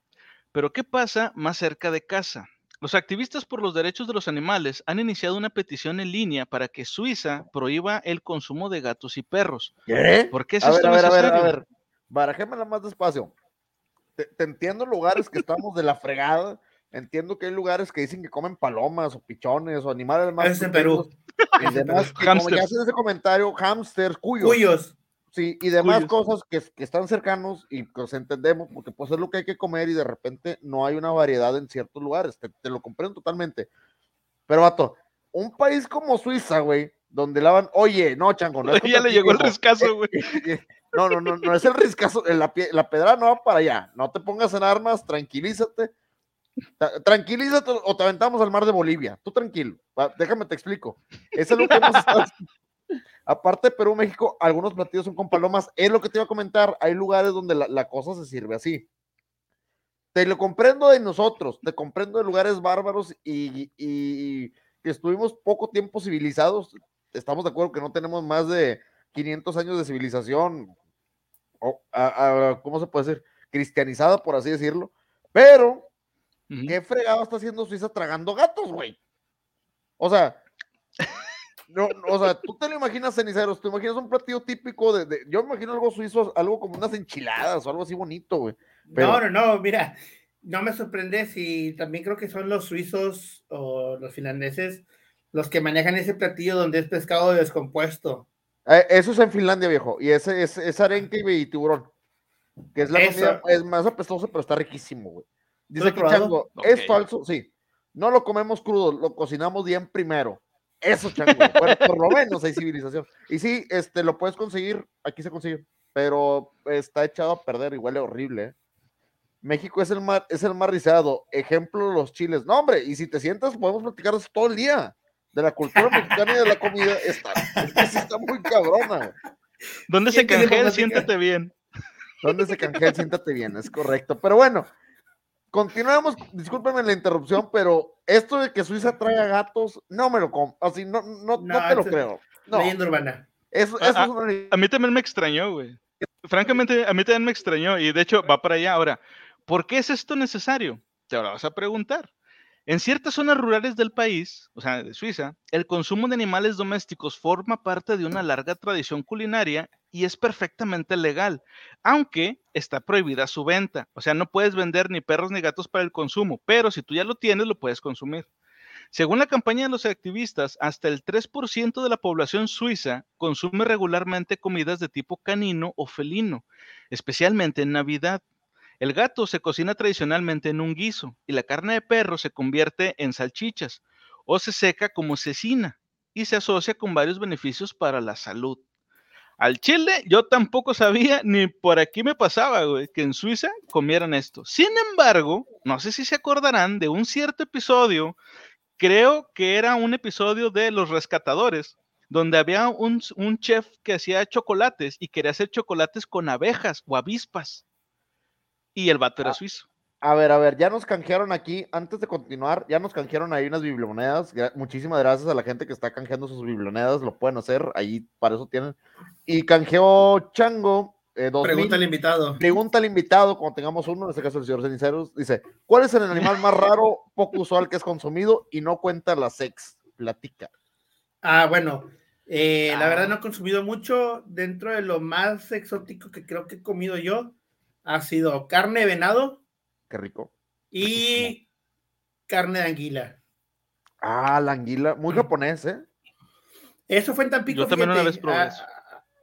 Pero ¿qué pasa más cerca de casa? Los activistas por los derechos de los animales han iniciado una petición en línea para que Suiza prohíba el consumo de gatos y perros. ¿Qué? ¿Por qué es a ver, a ver, a ver, a ver, más despacio. Te, te, entiendo lugares que estamos de la fregada, Entiendo que hay lugares que dicen que comen palomas o pichones o animales más. Es en Perú. Y demás, que como ya hacen ese comentario, hamsters, cuyos. Cuyos. Sí, y demás cosas que, que, están cercanos y que entendemos, porque pues es lo que hay que comer y de repente no hay una variedad en ciertos lugares. Te, lo comprendo totalmente. Pero, vato, un país como Suiza, güey, donde lavan, oye, no, chango, no. ya le llegó el riscazo, güey. no, no, no, no es el riscazo, la, la pedra no va para allá. No te pongas en armas, tranquilízate Tranquilízate o te aventamos al mar de Bolivia. Tú tranquilo. Déjame te explico. Es que. Aparte de Perú, México, algunos platillos son con palomas. Es lo que te iba a comentar. Hay lugares donde la, cosa se sirve así. Te lo comprendo de nosotros, te comprendo de lugares bárbaros y, que estuvimos poco tiempo civilizados. Estamos de acuerdo que no tenemos más de 500 años de civilización, o, ¿cómo se puede decir? Cristianizada, por así decirlo. Pero ¿Qué fregado está haciendo Suiza tragando gatos, güey? O sea, no, o sea, tú te lo imaginas ceniceros, te imaginas un platillo típico de, yo me imagino algo suizo, algo como unas enchiladas o algo así bonito, güey. No, no, no, mira, no me sorprende si también creo que son los suizos o los finlandeses los que manejan ese platillo donde es pescado descompuesto. Eh, eso es en Finlandia, viejo. Y ese es, arenque y tiburón. Que es la comida, es más apestoso, pero está riquísimo, güey. Dice que Chango, es falso, sí. No lo comemos crudo, lo cocinamos bien primero. Eso, Chango. por lo menos hay civilización. Y sí, este, lo puedes conseguir, aquí se consigue, pero está echado a perder y huele horrible. ¿eh? México es el más, es el más rizado. Ejemplo, los chiles. No, hombre, y si te sientas, podemos platicar eso todo el día. De la cultura mexicana y de la comida. Está, está muy cabrona. ¿Dónde se canjea? Siéntate bien. ¿Dónde se canjea? Siéntate bien, es correcto. Pero bueno, continuamos. Discúlpenme la interrupción, pero esto de que Suiza traiga gatos, no me lo compro. Así, no, no, no, te lo creo. No. Leyenda urbana. Eso, eso a, a, mí también me extrañó, güey. Francamente, a mí también me extrañó y de hecho va para allá. Ahora, ¿por qué es esto necesario? Te lo vas a preguntar. En ciertas zonas rurales del país, o sea, de Suiza, el consumo de animales domésticos forma parte de una larga tradición culinaria y es perfectamente legal, aunque está prohibida su venta. O sea, no puedes vender ni perros ni gatos para el consumo, pero si tú ya lo tienes, lo puedes consumir. Según la campaña de los activistas, hasta el 3% de la población suiza consume regularmente comidas de tipo canino o felino, especialmente en Navidad. El gato se cocina tradicionalmente en un guiso y la carne de perro se convierte en salchichas o se seca como cecina y se asocia con varios beneficios para la salud. Al chile yo tampoco sabía ni por aquí me pasaba, güey, que en Suiza comieran esto. Sin embargo, no sé si se acordarán de un cierto episodio, creo que era un episodio de Los Rescatadores, donde había un, un chef que hacía chocolates y quería hacer chocolates con abejas o avispas y el vato era ah, suizo. A ver, a ver, ya nos canjearon aquí, antes de continuar, ya nos canjearon ahí unas bibliomonedas. Muchísimas gracias a la gente que está canjeando sus bibliomonedas, lo pueden hacer, ahí para eso tienen. Y canjeó Chango. Eh, pregunta al invitado. Pregunta al invitado, cuando tengamos uno, en este caso el señor Ceniceros, dice: ¿Cuál es el animal más raro, poco usual que es consumido y no cuenta la sex? Platica. Ah, bueno, eh, la verdad ah. no he consumido mucho. Dentro de lo más exótico que creo que he comido yo, ha sido carne de venado. Qué rico. Y carne de anguila. Ah, la anguila, muy japonés, ¿eh? Eso fue en Tampico. Yo también una vez probé eso.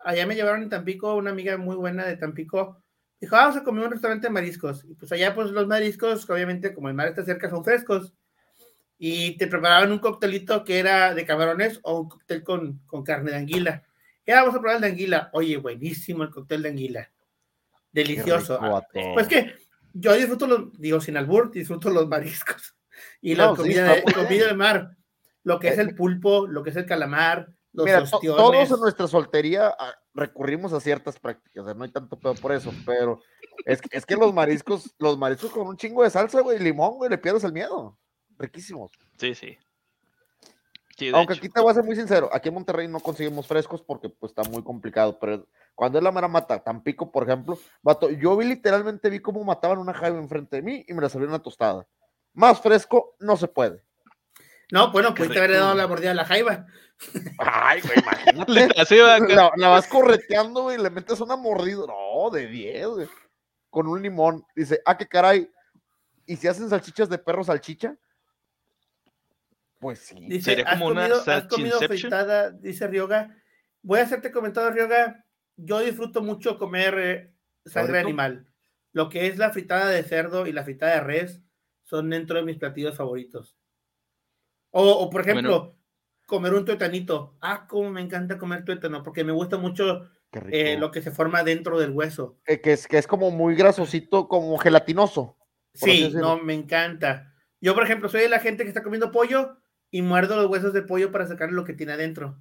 Allá me llevaron en Tampico, una amiga muy buena de Tampico. Dijo, vamos a comer un restaurante de mariscos. Y pues allá, pues los mariscos, obviamente, como el mar está cerca, son frescos. Y te preparaban un coctelito que era de camarones o un cóctel con, con carne de anguila. Ya vamos a probar el de anguila. Oye, buenísimo el cóctel de anguila. Delicioso. pues que yo disfruto los, digo sin albur, disfruto los mariscos y la comida, de, comida del mar. Lo que es el pulpo, lo que es el calamar, los Mira, todos en nuestra soltería ah, recurrimos a ciertas prácticas, no hay tanto pedo por eso, pero es, es que los mariscos, los mariscos con un chingo de salsa, güey, limón, güey, le pierdes el miedo. Riquísimos. Sí, sí. Aunque aquí te voy a ser muy sincero, aquí en Monterrey no conseguimos frescos porque pues está muy complicado, pero cuando es la mera mata, Tampico, por ejemplo, vato, yo vi literalmente vi cómo mataban una jaiba enfrente de mí y me la salieron una tostada. Más fresco no se puede. No, bueno, pues te haber dado la mordida a la jaiba. Ay, güey, imagínate. la, vas correteando, y le metes una mordida. No, de 10, güey. Con un limón. Dice, ah, qué caray. ¿Y si hacen salchichas de perro salchicha? Pues sí. Dice, Sería como una comido, ¿has comido fritada? Dice Ryoga. Voy a hacerte comentado, Ryoga yo disfruto mucho comer eh, sangre animal. Lo que es la fritada de cerdo y la fritada de res son dentro de mis platillos favoritos. O, por ejemplo, comer un tuetanito. Ah, cómo me encanta comer tuétano, porque me gusta mucho eh, lo que se forma dentro del hueso. que, es, que es como muy grasosito, como gelatinoso. Sí, no, me encanta. Yo, por ejemplo, soy de la gente que está comiendo pollo y muerdo los huesos de pollo para sacar lo que tiene adentro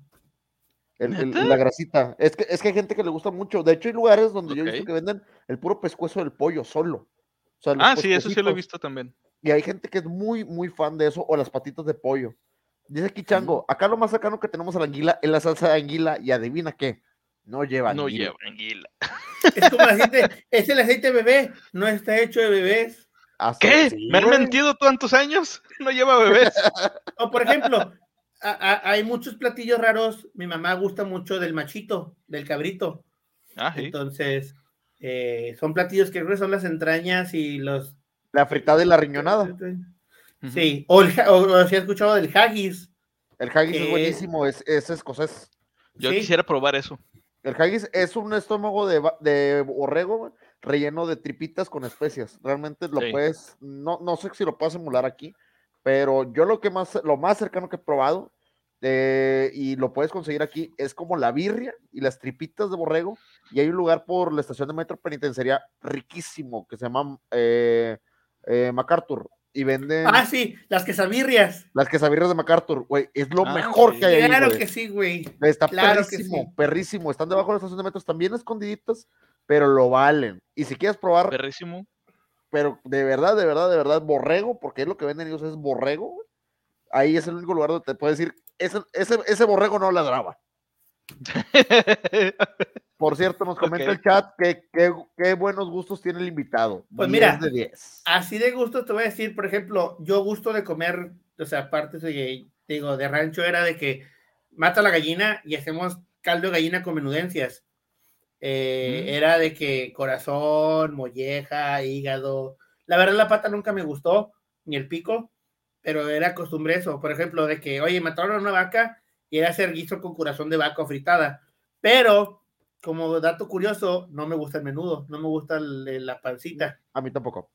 la grasita. Es que, es que hay gente que le gusta mucho. De hecho, hay lugares donde yo he visto que venden el puro pescuezo del pollo solo. ah, sí, eso sí lo he visto también. Y hay gente que es muy, muy fan de eso, o las patitas de pollo. Dice aquí Chango, acá lo más cercano que tenemos a la anguila es la salsa de anguila, y adivina qué, no lleva anguila. No lleva anguila. Es como el aceite, es el aceite bebé, no está hecho de bebés. ¿Qué? ¿Me han mentido tantos años? No lleva bebés. o por ejemplo, hay muchos platillos raros. Mi mamá gusta mucho del machito, del cabrito. Ah, Entonces, eh, son platillos que son las entrañas y los. La fritada y la riñonada. Sí, o, si has escuchado del haggis. El haggis es buenísimo, es, es escocés. Yo quisiera probar eso. El haggis es un estómago de, de borrego relleno de tripitas con especias. Realmente lo puedes, no, no sé si lo puedes emular aquí, pero yo lo que más, lo más cercano que he probado, eh, y lo puedes conseguir aquí, es como la birria y las tripitas de borrego, y hay un lugar por la estación de metro penitenciaria riquísimo que se llama eh, eh, MacArthur, y venden. Ah, sí, las quesabirrias. Las quesabirrias de MacArthur, güey. Es lo ah, mejor que hay ahí. Claro que sí, güey. Está perrísimo, perrísimo. Están debajo de la estación de metro, están bien escondiditas, pero lo valen. Y si quieres probar. Perrísimo. Pero de verdad, de verdad, de verdad, borrego, porque es lo que venden ellos, es borrego, Ahí es el único lugar donde te puedes decir, ese, ese, ese borrego no ladraba. Por cierto, nos comenta el chat que qué buenos gustos tiene el invitado. Pues mira, así de gusto te voy a decir, por ejemplo, yo gusto de comer, o sea, aparte de, digo, de rancho era de que mata la gallina y hacemos caldo de gallina con menudencias. Eh, mm. Era de que corazón, molleja, hígado. La verdad, la pata nunca me gustó, ni el pico, pero era costumbre eso. Por ejemplo, de que, oye, mataron a una vaca y era hacer guiso con corazón de vaca fritada. Pero como dato curioso, no me gusta el menudo, no me gusta la pancita. A mí tampoco.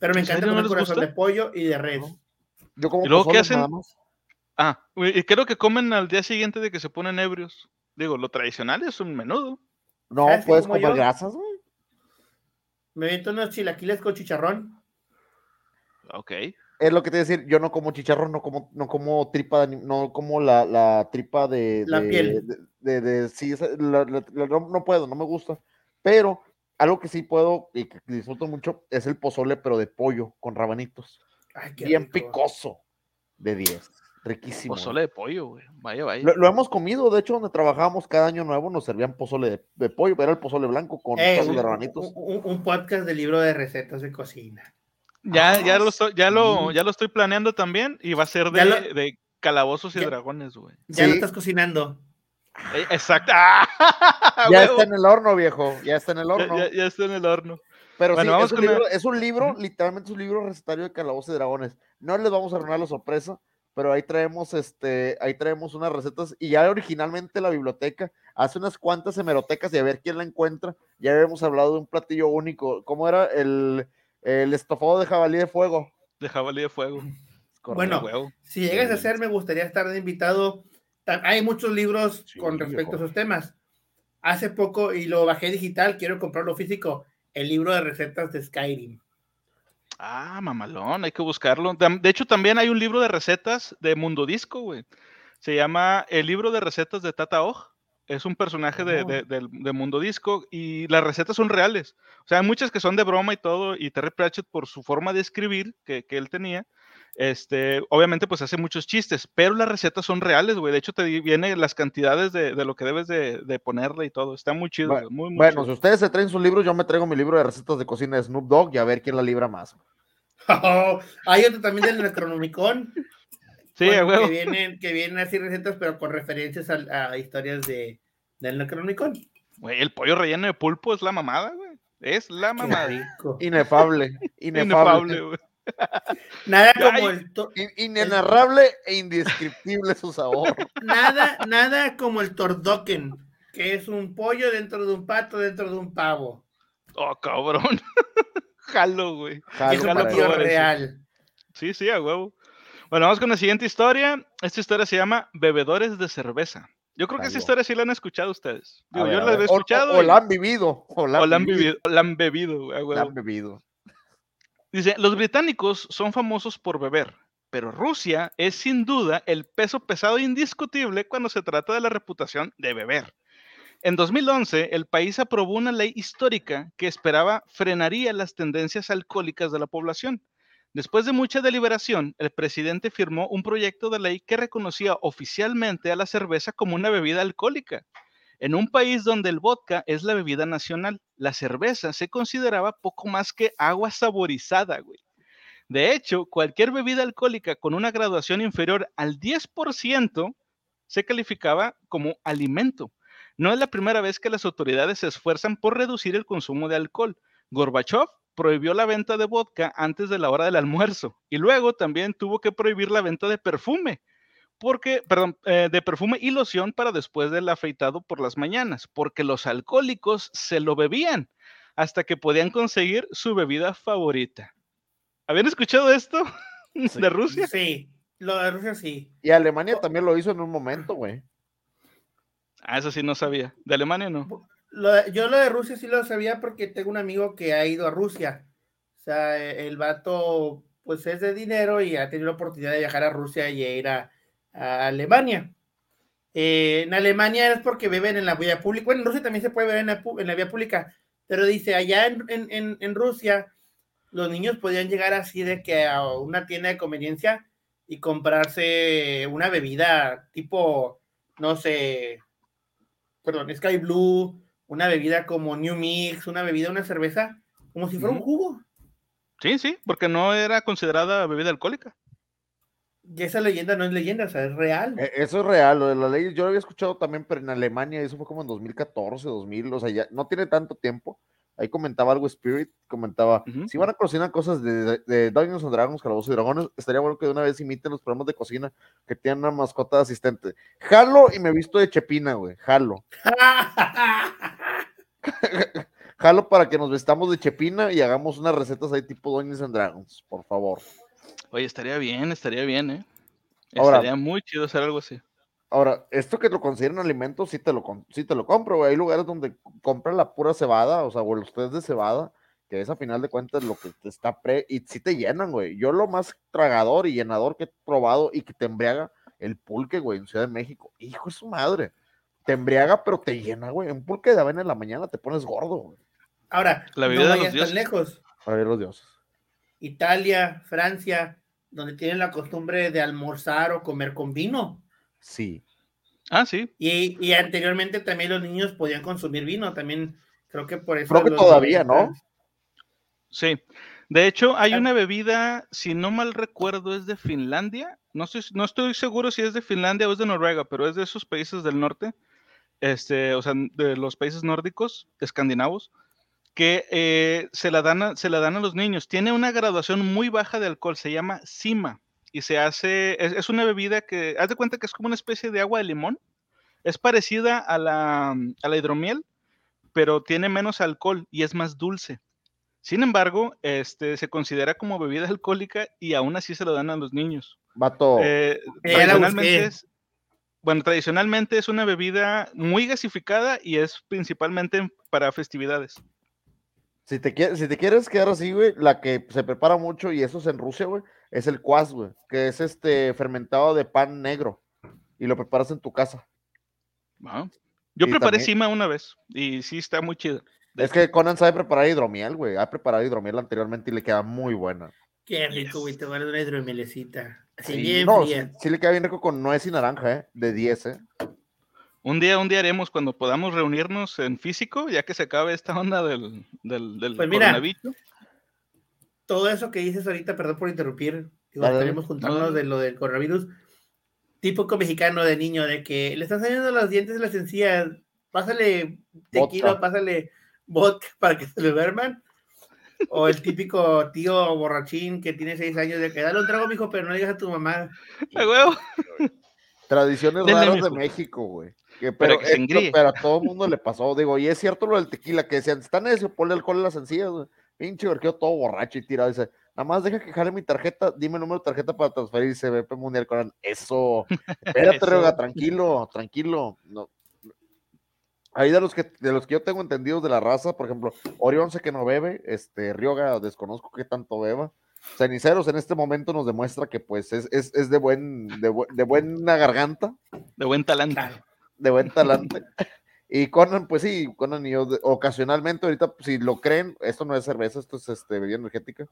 Pero me encanta comer corazón de pollo y de res. Yo como ¿Y luego qué hacen? Ah, y creo que comen al día siguiente de que se ponen ebrios. Digo, lo tradicional es un menudo. No, puedes comer grasas, güey. Me meto unos chilaquiles con chicharrón. Ok es lo que te voy a decir, yo no como chicharrón, no como, no como tripa, no como la, la tripa de... La piel. De, de, sí, no, puedo, no me gusta, pero algo que sí puedo y que disfruto mucho es el pozole, pero de pollo, con rabanitos. Bien picoso, de 10. Riquísimo. Pozole de pollo, güey. Vaya, vaya. Lo, hemos comido, de hecho, donde trabajábamos cada año nuevo nos servían pozole de, pollo, pero era el pozole blanco con eh, de rabanitos. un, podcast de libro de recetas de cocina. Ya, ya, lo, ya, lo, ya lo estoy planeando también y va a ser de, de calabozos y dragones, güey. Ya lo estás cocinando. Eh, exacto. ya está en el horno, viejo. Ya está en el horno. Ya, está en el horno. Pero sí, es, un libro, es, un libro, literalmente es un libro recetario de calabozos y dragones. No les vamos a arruinar la sorpresa, pero ahí traemos este, ahí traemos unas recetas y ya originalmente la biblioteca hace unas cuantas hemerotecas y a ver quién la encuentra. Ya habíamos hablado de un platillo único. ¿Cómo era el el estofado de jabalí de fuego. De jabalí de fuego. Bueno, si llegas a ser, me gustaría estar de invitado. Hay muchos libros con respecto a esos temas. Hace poco, y lo bajé digital, quiero comprarlo físico, el libro de recetas de Skyrim. Ah, mamalón, hay que buscarlo. De hecho, también hay un libro de recetas de Mundo Disco, güey. Se llama El libro de recetas de Tata Oj es un personaje de, de, Mundo Disco y las recetas son reales. O sea, hay muchas que son de broma y todo, y Terry Pratchett por su forma de escribir que, que él tenía, este, obviamente pues hace muchos chistes, pero las recetas son reales, güey. De hecho te vienen las cantidades de, lo que debes de, ponerle y todo. Está muy chido. Bueno, muy, bueno si ustedes se traen sus libros, yo me traigo mi libro de recetas de cocina de Snoop Dogg y a ver quién la libra más. hay otro también del Necronomicon. Sí, que vienen, que vienen así recetas, pero con referencias a, historias de, del Necronomicon. Güey, el pollo relleno de pulpo es la mamada, güey. Es la mamada. Inefable. Inefable, güey. Nada como el inenarrable e indescriptible su sabor. Nada, nada como el tordoken, que es un pollo dentro de un pato dentro de un pavo. Oh, cabrón. Jalo, güey. es un platillo real. Sí, sí, a huevo. Bueno, vamos con la siguiente historia. Esta historia se llama Bebedores de cerveza. Yo creo que esa historia sí la han escuchado ustedes. yo la he escuchado. O, la han vivido. O la han, vivido. La han bebido. La han bebido. Dice, los británicos son famosos por beber, pero Rusia es sin duda el peso pesado indiscutible cuando se trata de la reputación de beber. En 2011, el país aprobó una ley histórica que esperaba frenaría las tendencias alcohólicas de la población. Después de mucha deliberación, el presidente firmó un proyecto de ley que reconocía oficialmente a la cerveza como una bebida alcohólica. En un país donde el vodka es la bebida nacional, la cerveza se consideraba poco más que agua saborizada, güey. De hecho, cualquier bebida alcohólica con una graduación inferior al 10% se calificaba como alimento. No es la primera vez que las autoridades se esfuerzan por reducir el consumo de alcohol. Gorbachev prohibió la venta de vodka antes de la hora del almuerzo y luego también tuvo que prohibir la venta de perfume. Porque, perdón, eh, de perfume y loción para después del afeitado por las mañanas, porque los alcohólicos se lo bebían hasta que podían conseguir su bebida favorita. ¿Habían escuchado esto de Rusia? Sí, lo de Rusia sí. Y Alemania también lo hizo en un momento, güey. Ah, eso sí no sabía. ¿De Alemania no? yo lo de Rusia sí lo sabía porque tengo un amigo que ha ido a Rusia. O sea, el vato pues es de dinero y ha tenido la oportunidad de viajar a Rusia y ir a, Alemania. Eh, en Alemania es porque beben en la vía pública. Bueno, en Rusia también se puede beber en la, vía pública, pero dice, allá en, Rusia los niños podían llegar así de que a una tienda de conveniencia y comprarse una bebida tipo, no sé, perdón, Sky Blue, una bebida como New Mix, una bebida, una cerveza, como si fuera un jugo. Sí, sí, porque no era considerada bebida alcohólica. Y esa leyenda no es leyenda, o sea, es real. E, eso es real, lo de la ley, yo lo había escuchado también, pero en Alemania, eso fue como en 2014, 2000, o sea, ya no tiene tanto tiempo. Ahí comentaba algo Spirit, comentaba, si van a cocinar cosas de, de, Dungeons and Dragons, Calabozos y Dragones, estaría bueno que de una vez imiten los programas de cocina que tienen una mascota de asistente. Jalo y me visto de Chepina, güey, jalo. jalo para que nos vestamos de Chepina y hagamos unas recetas ahí tipo Dungeons and Dragons, por favor. Oye, estaría bien, estaría bien, ¿eh? estaría muy chido hacer algo así. Ahora, esto que lo consideran alimentos, sí te lo, sí te lo compro, güey. Hay lugares donde compran la pura cebada, o sea, o los test de cebada, que es a final de cuentas lo que te está pre, y sí te llenan, güey. Yo lo más tragador y llenador que he probado y que te embriaga, el pulque, güey, en Ciudad de México. Hijo de su madre. Te embriaga, pero te llena, güey. Un pulque de avena en la mañana te pones gordo, güey. Ahora, la vida no vayas tan lejos. Para ver los dioses. Italia, Francia, donde tienen la costumbre de almorzar o comer con vino. Sí. Ah, sí. Y, anteriormente también los niños podían consumir vino, también creo que por eso. Creo que todavía, ¿no? Sí. De hecho, hay una bebida, si no mal recuerdo, es de Finlandia. No, sé, no estoy seguro si es de Finlandia o es de Noruega, pero es de esos países del norte, este, o sea, de los países nórdicos, escandinavos, que eh, se, la dan a, se la dan a los niños. Tiene una graduación muy baja de alcohol, se llama Sima, y se hace, es, una bebida que, haz de cuenta que es como una especie de agua de limón, es parecida a la, a la hidromiel, pero tiene menos alcohol y es más dulce. Sin embargo, este, se considera como bebida alcohólica y aún así se lo dan a los niños. Vato. Eh, tradicionalmente es, bueno, tradicionalmente es una bebida muy gasificada y es principalmente para festividades. Si te, quieres, si te quieres quedar así, güey, la que se prepara mucho, y eso es en Rusia, güey, es el kwas, güey, que es este fermentado de pan negro, y lo preparas en tu casa. Yo preparé cima una vez, y sí está muy chido. Es que Conan sabe preparar hidromiel, güey, ha preparado hidromiel anteriormente y le queda muy buena. Qué rico, güey, te a una hidromielecita. Así bien no, sí, sí, le queda bien rico con nuez y naranja, ¿eh? De 10, ¿eh? Un día, un día haremos cuando podamos reunirnos en físico, ya que se acabe esta onda del, del, del pues mira, Todo eso que dices ahorita, perdón por interrumpir, queremos juntarnos de lo del coronavirus, típico mexicano de niño, de que le están saliendo los dientes de las encías, pásale tequila, pásale vodka para que se le duerman. O el típico tío borrachín que tiene seis años de que dale un trago, mijo, pero no digas a tu mamá. ¡A huevo! Tradiciones raras de México, güey pero, pero, a todo el mundo le pasó, digo, y es cierto lo del tequila, que decían, están eso, ponle alcohol en las encías, pinche verqueo todo borracho y tirado, dice, nada más deja que jale mi tarjeta, dime el número de tarjeta para transferir CBP Mundial Coran, eso, espérate, Rioga, tranquilo, tranquilo, no. Ahí de los que de los que yo tengo entendidos de la raza, por ejemplo, Orión sé que no bebe, este Rioga desconozco qué tanto beba. Ceniceros en este momento nos demuestra que pues es, es, es de buen de, de, buena garganta. De buen talento de buen talante. Y Conan, pues sí, Conan y yo ocasionalmente, ahorita, si lo creen, esto no es cerveza, esto es este, bebida energética.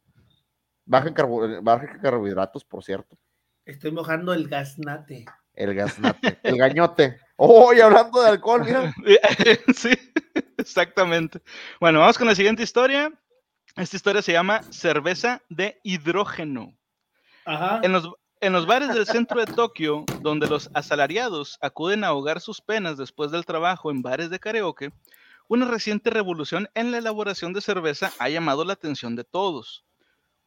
Bajen, carbohidratos, por cierto. Estoy mojando el gasnate. El gasnate, el gañote. Oh, y hablando de alcohol, mira. sí, exactamente. Bueno, vamos con la siguiente historia. Esta historia se llama cerveza de hidrógeno. Ajá. En los, en los bares del centro de Tokio, donde los asalariados acuden a ahogar sus penas después del trabajo en bares de karaoke, una reciente revolución en la elaboración de cerveza ha llamado la atención de todos.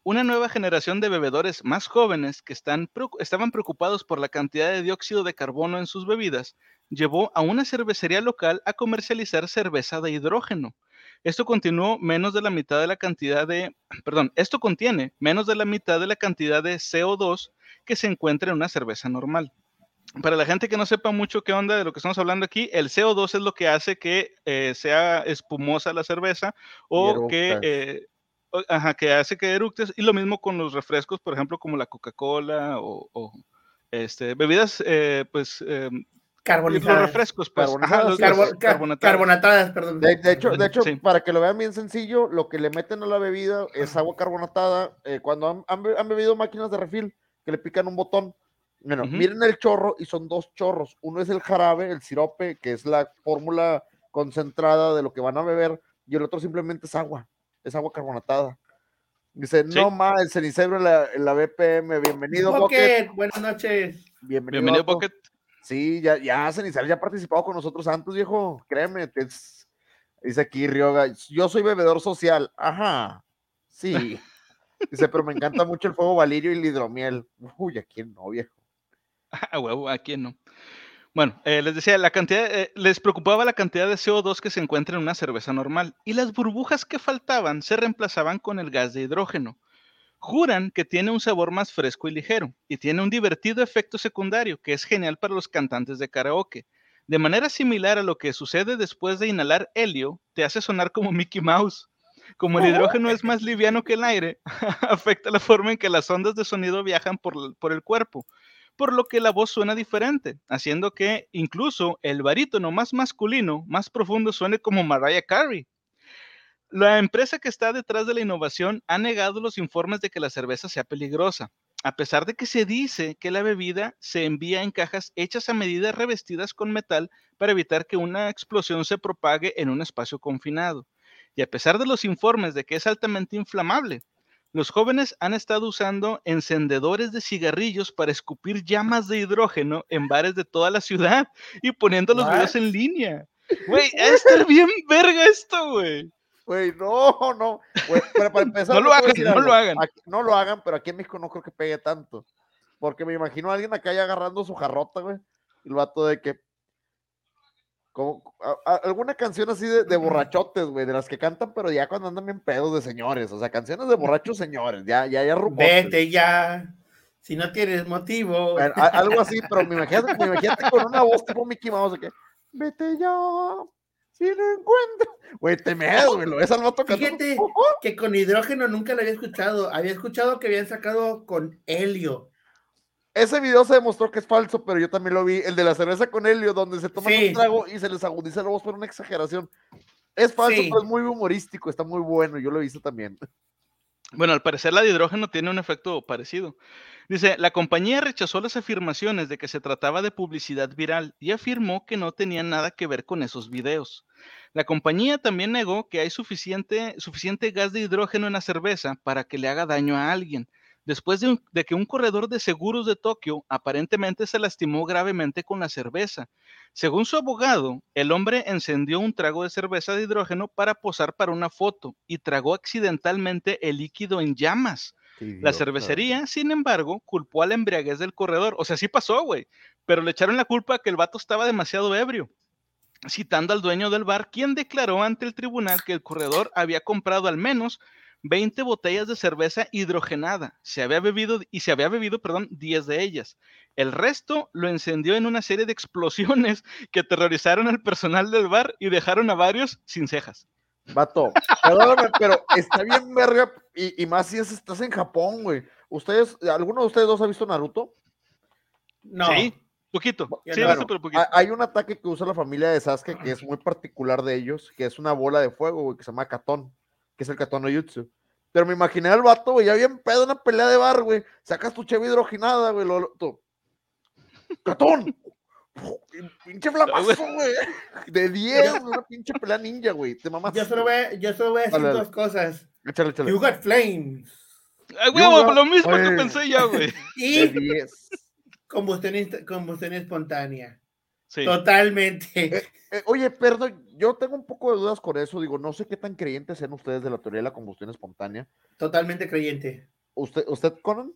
una nueva generación de bebedores más jóvenes que están, estaban preocupados por la cantidad de dióxido de carbono en sus bebidas llevó a una cervecería local a comercializar cerveza de hidrógeno. Esto continuó menos de la mitad de la cantidad de, perdón, esto contiene menos de la mitad de la cantidad de CO2 que se encuentra en una cerveza normal. Para la gente que no sepa mucho qué onda de lo que estamos hablando aquí, el CO2 es lo que hace que eh, sea espumosa la cerveza o que, eh, ajá, que hace que eructes. Y lo mismo con los refrescos, por ejemplo, como la Coca-Cola o, este, bebidas eh, pues em, Carbonizadas. Los refrescos, pues. Carbonatadas. perdón. De, hecho, de hecho para que lo vean bien sencillo, lo que le meten a la bebida es agua carbonatada. Eh, cuando han, bebido máquinas de refil, que le pican un botón. Bueno, miren el chorro y son dos chorros. Uno es el jarabe, el sirope, que es la fórmula concentrada de lo que van a beber, y el otro simplemente es agua, es agua carbonatada. Dice, no más, el cenicero en la, la BPM, bienvenido, Pocket. Buenas noches. Bienvenido, bienvenido Pocket. Sí, ya, ya Cenizal ya ha participado con nosotros antes, viejo. Créeme, dice aquí Ryoga, yo soy bebedor social. Ajá, sí. Dice, pero me encanta mucho el fuego valirio y el hidromiel. Uy, ¿a quién no, viejo? A huevo, ¿a quién no? Bueno, eh, les decía, la cantidad, eh, les preocupaba la cantidad de CO2 que se encuentra en una cerveza normal y las burbujas que faltaban se reemplazaban con el gas de hidrógeno. Juran que tiene un sabor más fresco y ligero y tiene un divertido efecto secundario que es genial para los cantantes de karaoke. De manera similar a lo que sucede después de inhalar helio, te hace sonar como Mickey Mouse. Como el hidrógeno es más liviano que el aire, afecta la forma en que las ondas de sonido viajan por, el cuerpo, por lo que la voz suena diferente, haciendo que incluso el barítono más masculino, más profundo, suene como Mariah Carey. La empresa que está detrás de la innovación ha negado los informes de que la cerveza sea peligrosa, a pesar de que se dice que la bebida se envía en cajas hechas a medida revestidas con metal para evitar que una explosión se propague en un espacio confinado. Y a pesar de los informes de que es altamente inflamable, los jóvenes han estado usando encendedores de cigarrillos para escupir llamas de hidrógeno en bares de toda la ciudad y poniendo los videos en línea. Güey, a bien verga esto, güey. Güey, no, no. pero para empezar, no lo hagan, no lo hagan. no lo hagan, pero aquí en México no creo que pegue tanto. Porque me imagino a alguien acá ya agarrando su jarrota, güey. Y el vato de que. Como, alguna canción así de, borrachotes, güey, de las que cantan, pero ya cuando andan bien pedos de señores. O sea, canciones de borrachos señores, ya, ya, ya Vete ya. Si no tienes motivo. algo así, pero me imagínate, me imagínate con una voz tipo Mickey Mouse que. Vete ya si no encuentro. Güey, te me güey, lo ves al vato Fíjate que con hidrógeno nunca lo había escuchado. Había escuchado que habían sacado con helio. Ese video se demostró que es falso, pero yo también lo vi. El de la cerveza con helio, donde se toma un trago y se les agudiza la voz por una exageración. Es falso, pero es muy humorístico, está muy bueno. Yo lo he visto también. Bueno, al parecer la de hidrógeno tiene un efecto parecido. Dice, la compañía rechazó las afirmaciones de que se trataba de publicidad viral y afirmó que no tenía nada que ver con esos videos. La compañía también negó que hay suficiente, gas de hidrógeno en la cerveza para que le haga daño a alguien, después de, de, que un corredor de seguros de Tokio aparentemente se lastimó gravemente con la cerveza. Según su abogado, el hombre encendió un trago de cerveza de hidrógeno para posar para una foto y tragó accidentalmente el líquido en llamas. La cervecería, sin embargo, culpó a la embriaguez del corredor. O sea, sí pasó, güey, pero le echaron la culpa a que el vato estaba demasiado ebrio citando al dueño del bar, quien declaró ante el tribunal que el corredor había comprado al menos 20 botellas de cerveza hidrogenada. Se había bebido y se había bebido, perdón, 10 de ellas. El resto lo encendió en una serie de explosiones que aterrorizaron al personal del bar y dejaron a varios sin cejas. Vato, perdóname, pero está bien verga y, más si estás en Japón, güey. ¿Ustedes, alguno de ustedes dos ha visto Naruto? No. Sí. Poquito, sí, pero poquito. Hay un ataque que usa la familia de Sasuke que es muy particular de ellos, que es una bola de fuego, güey, que se llama Katon, que es el Katon no Jutsu. Pero me imaginé al vato, güey, ya bien pedo una pelea de bar, güey. Sacas tu cheve hidrogenada, güey, lo, tú. ¡Catón! Pinche flamazo, güey. De 10, una pinche pelea ninja, güey. Te mamás. Yo solo voy, yo solo voy a decir dos cosas. Échale, échale. You got flames. Ay, güey, lo mismo que pensé ya, güey. Y... De 10 combustión, combustión espontánea. Totalmente. Eh, eh, oye, perdón, yo tengo un poco de dudas con eso. Digo, no sé qué tan creyentes sean ustedes de la teoría de la combustión espontánea. Totalmente creyente. ¿Usted, usted Conan?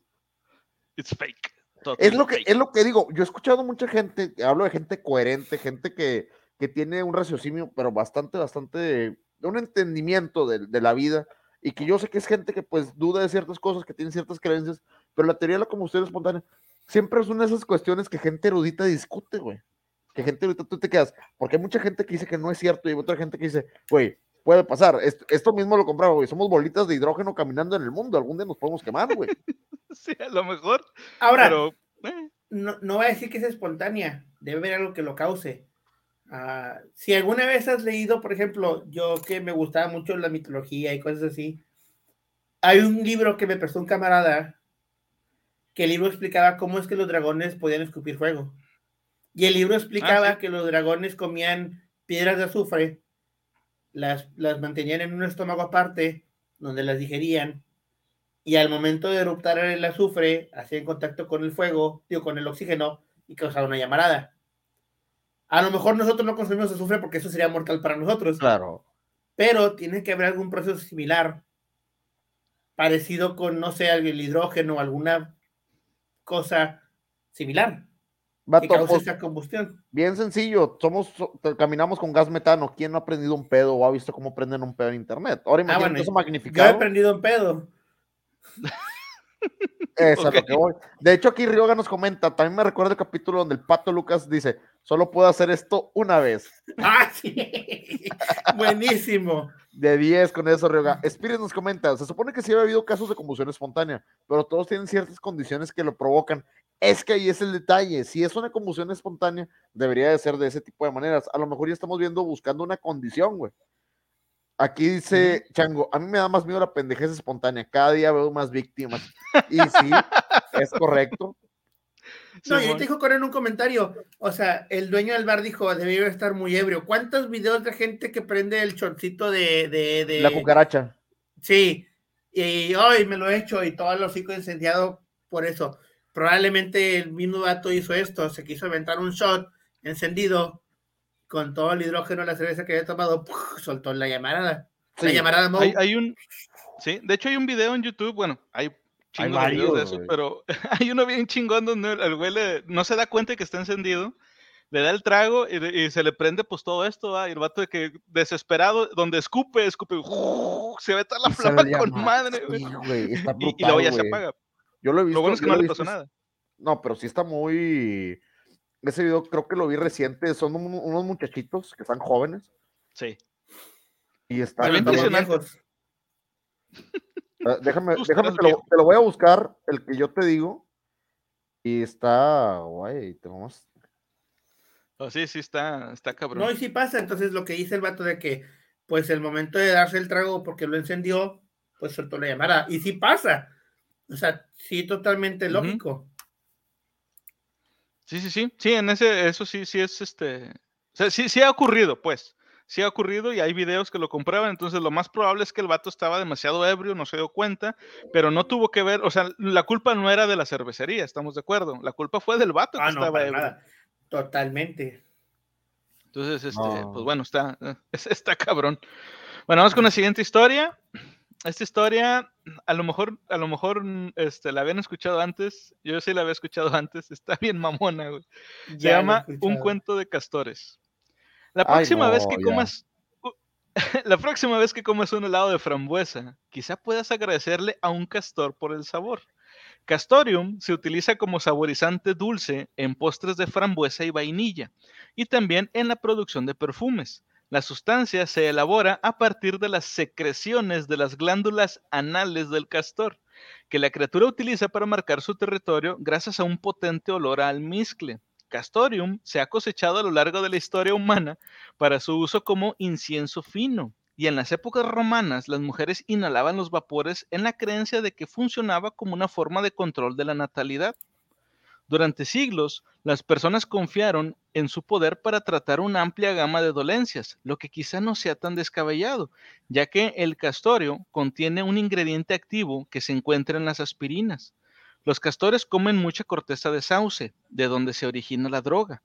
It's fake. Es lo, que, es lo que digo. Yo he escuchado mucha gente, hablo de gente coherente, gente que, que tiene un raciocinio, pero bastante, bastante, un entendimiento de, de la vida y que yo sé que es gente que pues duda de ciertas cosas, que tiene ciertas creencias, pero la teoría de la combustión espontánea siempre es una de esas cuestiones que gente erudita discute, güey. Que gente erudita tú te quedas, porque hay mucha gente que dice que no es cierto y hay otra gente que dice, güey, puede pasar. Esto, mismo lo compraba, güey. Somos bolitas de hidrógeno caminando en el mundo. Algún día nos podemos quemar, güey. sí, a lo mejor. Ahora, eh. no, no va a decir que es espontánea. Debe haber algo que lo cause. Ah, si alguna vez has leído, por ejemplo, yo que me gustaba mucho la mitología y cosas así, hay un libro que me prestó un camarada que el libro explicaba cómo es que los dragones podían escupir fuego. Y el libro explicaba ah, que los dragones comían piedras de azufre, las, las mantenían en un estómago aparte, donde las digerían, y al momento de eruptar el azufre, hacían contacto con el fuego, digo, con el oxígeno, y causaban una llamarada. A lo mejor nosotros no consumimos azufre porque eso sería mortal para nosotros. Claro. Pero tiene que haber algún proceso similar, parecido con, no sé, el hidrógeno o alguna cosa similar. Que causa pues, esa combustión. Bien sencillo, somos, caminamos con gas metano. ¿Quién no ha aprendido un pedo o ha visto cómo prenden un pedo en internet? Ahora ah, imagínate eso magnificado. Yo he aprendido un pedo. Eso es lo que voy. De hecho, aquí Ryoga nos comenta, también me recuerda el capítulo donde el pato Lucas dice, solo puedo hacer esto una vez. Ah, sí. Buenísimo. De 10 con eso, Ryoga. Spirit nos comenta, se supone que sí había habido casos de combustión espontánea, pero todos tienen ciertas condiciones que lo provocan. Es que ahí es el detalle. Si es una combustión espontánea, debería de ser de ese tipo de maneras. A lo mejor ya estamos viendo buscando una condición, güey. Aquí dice Chango, a mí me da más miedo la pendejez espontánea, cada día veo más víctimas. Y sí, es correcto. No, y te dijo con en un comentario, o sea, el dueño del bar dijo, debería estar muy ebrio. ¿Cuántos videos de gente que prende el chorcito de, de, La cucaracha. Sí, y hoy me lo he hecho y todo el hocico incendiado por eso. Probablemente el mismo vato hizo esto, se quiso aventar un shot encendido con todo el hidrógeno de la cerveza que había tomado, soltó la llamarada. La llamarada hay, un, sí, de hecho hay un video en YouTube, bueno, hay chingos de videos de eso, pero hay uno bien chingón donde el güey no se da cuenta de que está encendido, le da el trago y, se le prende pues todo esto, y el vato de que desesperado, donde escupe, escupe, se ve toda la flama con madre, güey. y, luego ya se apaga. Yo lo he visto. Lo bueno es que no le pasó nada. No, pero sí está muy ese video creo que lo vi reciente, son unos muchachitos que están jóvenes. Sí. Y están impresionante. Ah, déjame, déjame te lo, te lo, voy a buscar, el que yo te digo. Y está guay, te vamos. Oh, sí, sí, está, está cabrón. No, y sí pasa, entonces lo que dice el vato de que, pues el momento de darse el trago porque lo encendió, pues soltó la llamada. Y sí pasa. O sea, sí, totalmente lógico. Sí, sí, sí. Sí, en ese, eso sí, sí es este. O sea, sí, sí ha ocurrido, pues. Sí ha ocurrido y hay videos que lo comprueban. Entonces, lo más probable es que el vato estaba demasiado ebrio, no se dio cuenta, pero no tuvo que ver. O sea, la culpa no era de la cervecería, estamos de acuerdo. La culpa fue del vato que ah, estaba ebrio. Totalmente. Entonces, este, pues bueno, está, está cabrón. Bueno, vamos con la siguiente historia esta historia, a lo mejor, a lo mejor este, la habían escuchado antes. Yo sí la había escuchado antes. Está bien mamona, güey. Se llama Un cuento de castores. La próxima vez que comas. La próxima vez que comas un helado de frambuesa, quizá puedas agradecerle a un castor por el sabor. Castorium se utiliza como saborizante dulce en postres de frambuesa y vainilla, y también en la producción de perfumes. La sustancia se elabora a partir de las secreciones de las glándulas anales del castor, que la criatura utiliza para marcar su territorio gracias a un potente olor a almizcle. Castorium se ha cosechado a lo largo de la historia humana para su uso como incienso fino, y en las épocas romanas las mujeres inhalaban los vapores en la creencia de que funcionaba como una forma de control de la natalidad. Durante siglos, las personas confiaron en su poder para tratar una amplia gama de dolencias, lo que quizá no sea tan descabellado, ya que el castorio contiene un ingrediente activo que se encuentra en las aspirinas. Los castores comen mucha corteza de sauce, de donde se origina la droga.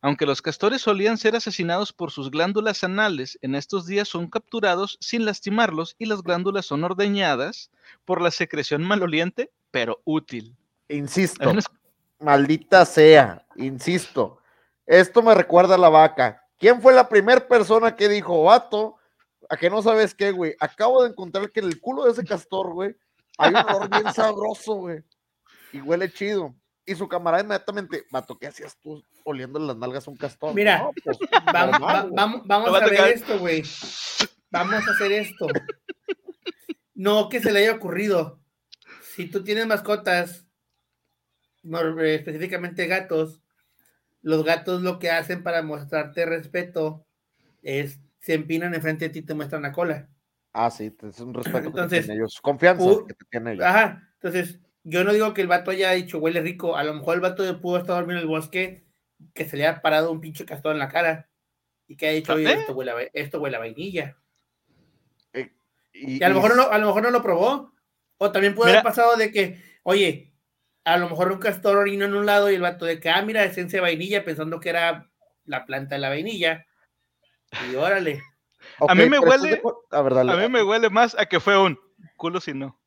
Aunque los castores solían ser asesinados por sus glándulas anales, en estos días son capturados sin lastimarlos y las glándulas son ordeñadas por la secreción maloliente, pero útil. Insisto, maldita sea, insisto. Esto me recuerda a la vaca. ¿Quién fue la primera persona que dijo, vato, a que no sabes qué, güey? Acabo de encontrar que en el culo de ese castor, güey, hay un olor bien sabroso, güey. Y huele chido. Y su camarada inmediatamente, vato, ¿qué hacías tú oliendo las nalgas a un castor? Mira, pues, vamos, vamos, a ver esto, güey. Vamos a hacer esto. No que se le haya ocurrido. Si tú tienes mascotas, específicamente gatos, los gatos lo que hacen para mostrarte respeto es se empinan enfrente de ti y te muestran la cola. Ah, sí, es un respeto entonces, que tienen ellos, confianza que te tienen ellos. Ajá, entonces yo no digo que el vato haya dicho huele rico, a lo mejor el vato pudo estar dormido en el bosque, que se le haya parado un pinche castor en la cara y que ha dicho, oye, esto huele, a, esto huele a vainilla. Eh, y, a, lo mejor no, a lo mejor no lo probó. O también puede haber pasado de que, oye, a lo mejor un castor orinó en un lado y el vato de que, ah, mira, esencia de vainilla, pensando que era la planta de la vainilla. Y órale. a mí me huele, a, a mí me huele más a que fue un culo si no.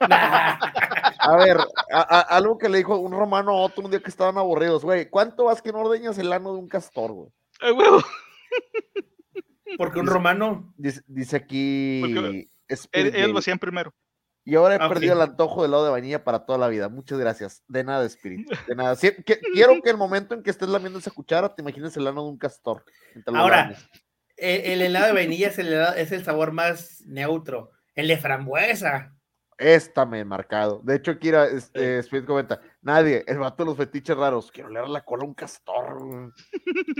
A ver, algo que le dijo un romano a otro un día que estaban aburridos, güey. ¿Cuánto vas que no ordeñas el ano de un castor, güey? Porque un romano. Dice, aquí. Él, lo hacían primero. Y ahora he ah, perdido el antojo del lado de vainilla para toda la vida. Muchas gracias. De nada, espíritu. De nada. quiero que el momento en que estés lamiendo esa cuchara te imagines el ano de un castor. Ahora, el, helado de vainilla es el, es el sabor más neutro. El de frambuesa. Esta me he marcado. De hecho, Kira, este, Speed comenta, nadie, el vato de los fetiches raros, quiero leer la cola a un castor.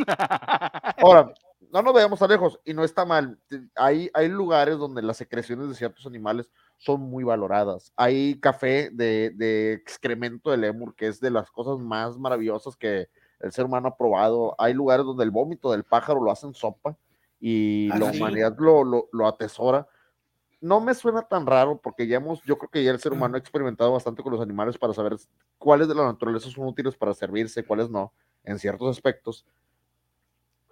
Ahora, no nos veamos a lejos, y no está mal. Hay, hay lugares donde las secreciones de ciertos animales son muy valoradas. Hay café de, excremento de lemur, que es de las cosas más maravillosas que el ser humano ha probado. Hay lugares donde el vómito del pájaro lo hacen sopa y ah, la humanidad lo, lo, lo atesora no me suena tan raro porque ya hemos, yo creo que ya el ser humano ha experimentado bastante con los animales para saber cuáles de la naturaleza son útiles para servirse, cuáles no, en ciertos aspectos.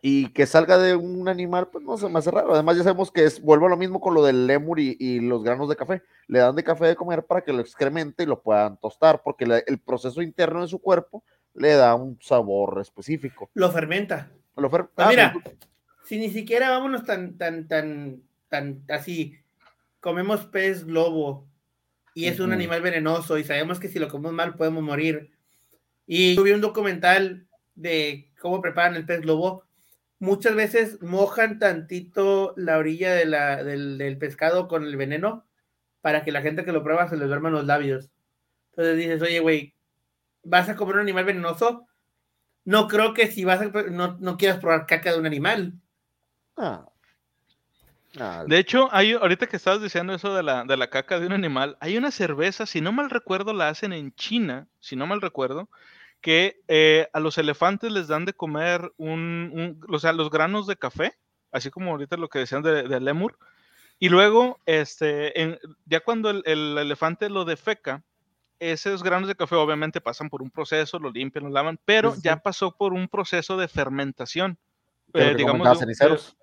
Y que salga de un animal, pues no se me hace raro. Además, ya sabemos que es, vuelvo a lo mismo con lo del lemur y, los granos de café. Le dan de café de comer para que lo excremente y lo puedan tostar, porque el proceso interno de su cuerpo le da un sabor específico. Lo fermenta. Lo fer ah, mira, si ni siquiera vámonos tan, tan, tan, tan así comemos pez globo y es un animal venenoso y sabemos que si lo comemos mal podemos morir. Y tuve un documental de cómo preparan el pez globo. Muchas veces mojan tantito la orilla de la, del, pescado con el veneno para que la gente que lo prueba se le duerman los labios. Entonces dices, oye, güey, ¿vas a comer un animal venenoso? No creo que si vas a, no, no quieras probar caca de un animal. Ah, Ah, de hecho, hay, ahorita que estabas diciendo eso de la, de la caca de un animal, hay una cerveza, si no mal recuerdo, la hacen en China, si no mal recuerdo, que eh, a los elefantes les dan de comer un, o sea, los granos de café, así como ahorita lo que decían de, lemur, y luego, este, ya cuando el, elefante lo defeca, esos granos de café obviamente pasan por un proceso, lo limpian, lo lavan, pero ya pasó por un proceso de fermentación. Eh, digamos, ceniceros.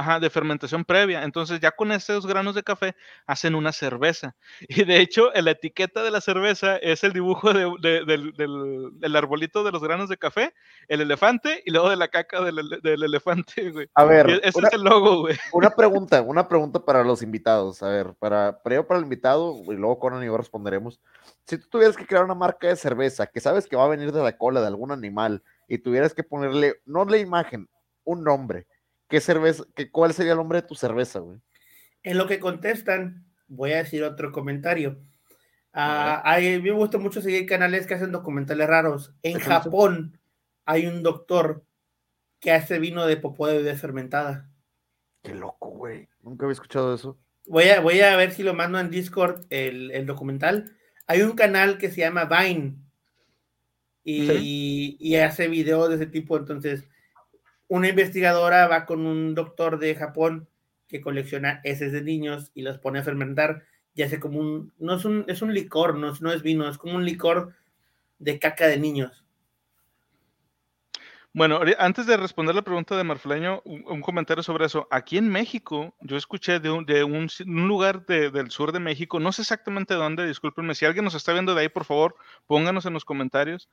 Ajá, de fermentación previa. Entonces ya con esos granos de café hacen una cerveza. Y de hecho, la etiqueta de la cerveza es el dibujo del, arbolito de los granos de café, el elefante y luego de la caca del, elefante, güey. A ver. ese es el logo, güey. Una pregunta, una pregunta para los invitados. A ver, para, primero para el invitado y luego Conan y yo responderemos. Si tú tuvieras que crear una marca de cerveza que sabes que va a venir de la cola de algún animal y tuvieras que ponerle, no la imagen, un nombre ¿qué cerveza, qué, cuál sería el nombre de tu cerveza, güey? En lo que contestan, voy a decir otro comentario. a ah, mí me gusta mucho seguir canales que hacen documentales raros. En Japón hay un doctor que hace vino de popó de bebé fermentada. Qué loco, güey. Nunca había escuchado eso. Voy a, voy a ver si lo mando en Discord el, el documental. Hay un canal que se llama Vine y, y hace videos de ese tipo. Entonces, una investigadora va con un doctor de Japón que colecciona heces de niños y los pone a fermentar y hace como un, no es un, es un licor, no es, no es vino, es como un licor de caca de niños. Bueno, antes de responder la pregunta de Marfleño, un, comentario sobre eso. Aquí en México, yo escuché de un, de un, lugar del sur de México, no sé exactamente dónde, discúlpenme, si alguien nos está viendo de ahí, por favor, pónganos en los comentarios,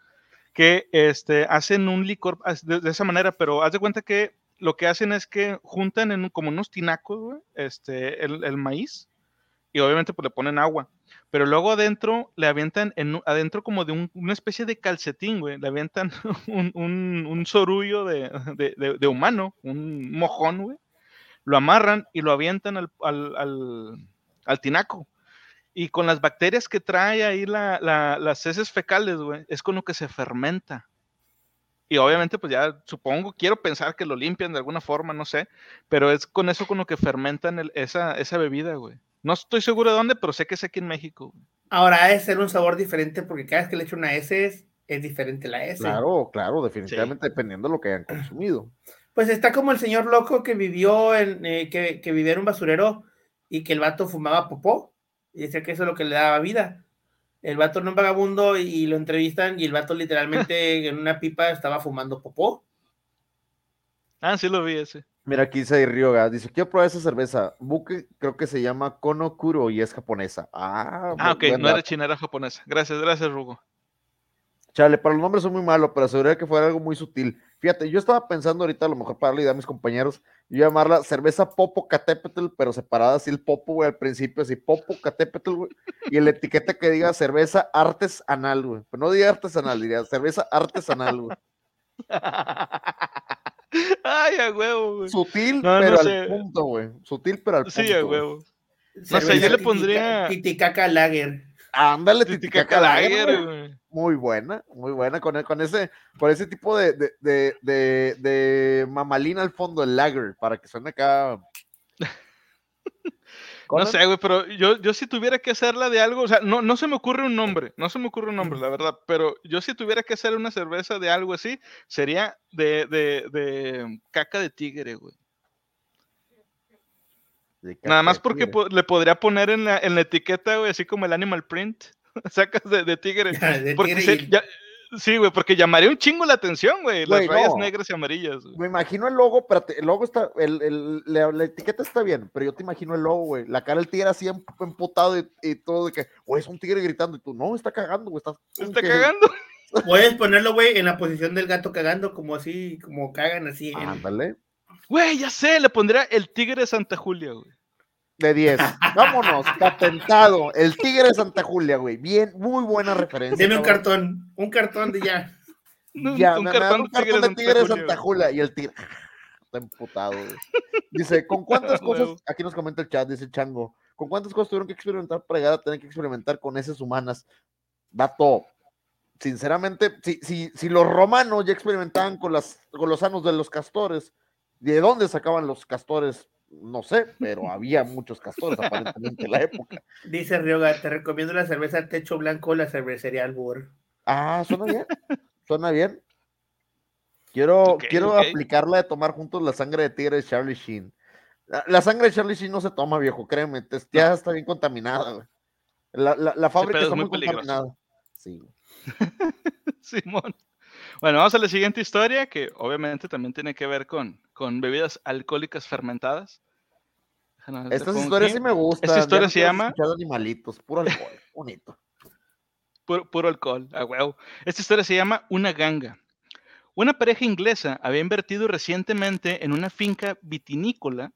que este, hacen un licor de, esa manera, pero haz de cuenta que lo que hacen es que juntan en como unos tinacos, este, el, maíz, y obviamente pues le ponen agua pero luego adentro le avientan, en, adentro como de una especie de calcetín, güey, le avientan un, un, sorullo de, de, humano, un mojón, güey, lo amarran y lo avientan al, al, al, tinaco. Y con las bacterias que trae ahí la, las heces fecales, güey, es con lo que se fermenta. Y obviamente, pues ya supongo, quiero pensar que lo limpian de alguna forma, no sé, pero es con eso con lo que fermentan esa, esa bebida, güey. No estoy seguro de dónde, pero sé que es aquí en México. Ahora, ha de ser un sabor diferente porque cada vez que le echo una S es, diferente la S. Claro, claro, definitivamente dependiendo de lo que hayan consumido. Pues está como el señor loco que vivió en, eh, que, que vivía en un basurero y que el vato fumaba popó y decía que eso es lo que le daba vida. El vato no un vagabundo y lo entrevistan y el vato literalmente en una pipa estaba fumando popó. Ah, sí lo vi ese. Mira, aquí dice Ryoga, dice, quiero probar esa cerveza. Buque creo que se llama Konokuro y es japonesa. Ah, ah ok, no era china, era japonesa. Gracias, gracias, Rugo. Chale, para los nombres son muy malos, pero aseguraría que fuera algo muy sutil. Fíjate, yo estaba pensando ahorita, a lo mejor para darle idea a mis compañeros, yo llamarla cerveza Popo Catepetl, pero separada así el Popo, güey, al principio, así Popo Catepetl, güey, y el etiqueta que diga cerveza artesanal, güey. Pero no diga artesanal, diría cerveza artesanal, güey. Ay, a huevo, güey. Sutil, pero al punto, güey. Sutil, pero al punto. Sí, a huevo. No sé, yo le pondría. Titicaca Lager. Ándale, Titicaca Lager. Muy buena, muy buena. Con, con, ese, con ese tipo de, de, de, de, de mamalina al fondo, el Lager, para que suene acá no sé, güey, pero yo, yo si tuviera que hacerla de algo, o sea, no, no se me ocurre un nombre, no se me ocurre un nombre, la verdad, pero yo si tuviera que hacer una cerveza de algo así, sería de, de, de caca de tigre, güey. Nada más porque le podría poner en la, en la etiqueta, güey, así como el animal print, sacas de, de tigre. porque ya, Sí, güey, porque llamaría un chingo la atención, güey. Las rayas negras y amarillas. Me imagino el logo, pero el logo está, el, el, la, etiqueta está bien, pero yo te imagino el logo, güey. La cara del tigre así emputado y, y todo de que, güey, es un tigre gritando y tú, no, está cagando, güey. Está, ¿Está cagando? Puedes ponerlo, güey, en la posición del gato cagando, como así, como cagan así. Ándale. Güey, ya sé, le pondría el tigre de Santa Julia, güey de 10. Vámonos, patentado. El Tigre de Santa Julia, güey. Bien, muy buena referencia. Deme un cartón, un cartón de ya. Ya, un, cartón, un cartón, de Tigre de Santa Julia. Y el Tigre está emputado, güey. Dice, ¿con cuántas cosas? Aquí nos comenta el chat, dice Chango. ¿Con cuántas cosas tuvieron que experimentar para llegar a tener que experimentar con esas humanas? Dato. Sinceramente, si, si, si los romanos ya experimentaban con, las, con los sanos de los castores, ¿de dónde sacaban los castores no sé, pero había muchos castores aparentemente en la época. Dice Ryoga, te recomiendo la cerveza Techo Blanco, la cervecería Albur. Ah, suena bien, suena bien. Quiero, quiero aplicarla de tomar juntos la sangre de tigre de Charlie Sheen. La, sangre de Charlie Sheen no se toma, viejo, créeme, ya está bien contaminada. La, la, fábrica está muy, contaminada. Sí. Simón. Bueno, vamos a la siguiente historia, que obviamente también tiene que ver con, con bebidas alcohólicas fermentadas. Esta historia sí me gusta. Esta historia se llama... Animalitos, puro alcohol, bonito. Puro, alcohol, a huevo. Esta historia se llama Una ganga. Una pareja inglesa había invertido recientemente en una finca vitinícola,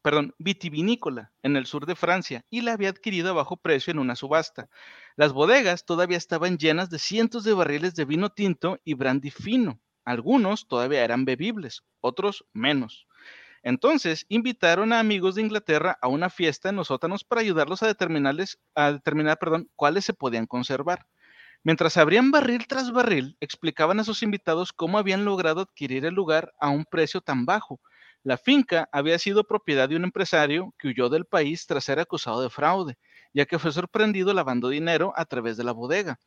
perdón, vitivinícola en el sur de Francia y la había adquirido a bajo precio en una subasta. Las bodegas todavía estaban llenas de cientos de barriles de vino tinto y brandy fino. Algunos todavía eran bebibles, otros menos. Entonces invitaron a amigos de Inglaterra a una fiesta en los sótanos para ayudarlos a, a determinar perdón, cuáles se podían conservar. Mientras abrían barril tras barril, explicaban a sus invitados cómo habían logrado adquirir el lugar a un precio tan bajo. La finca había sido propiedad de un empresario que huyó del país tras ser acusado de fraude ya que fue sorprendido lavando dinero a través de la bodega.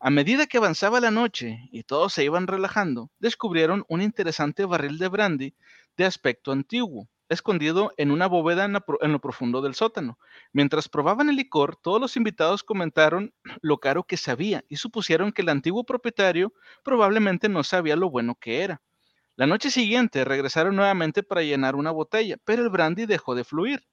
A medida que avanzaba la noche y todos se iban relajando, descubrieron un interesante barril de brandy de aspecto antiguo, escondido en una bóveda en, lo profundo del sótano. Mientras probaban el licor, todos los invitados comentaron lo caro que sabía y supusieron que el antiguo propietario probablemente no sabía lo bueno que era. La noche siguiente regresaron nuevamente para llenar una botella, pero el brandy dejó de fluir.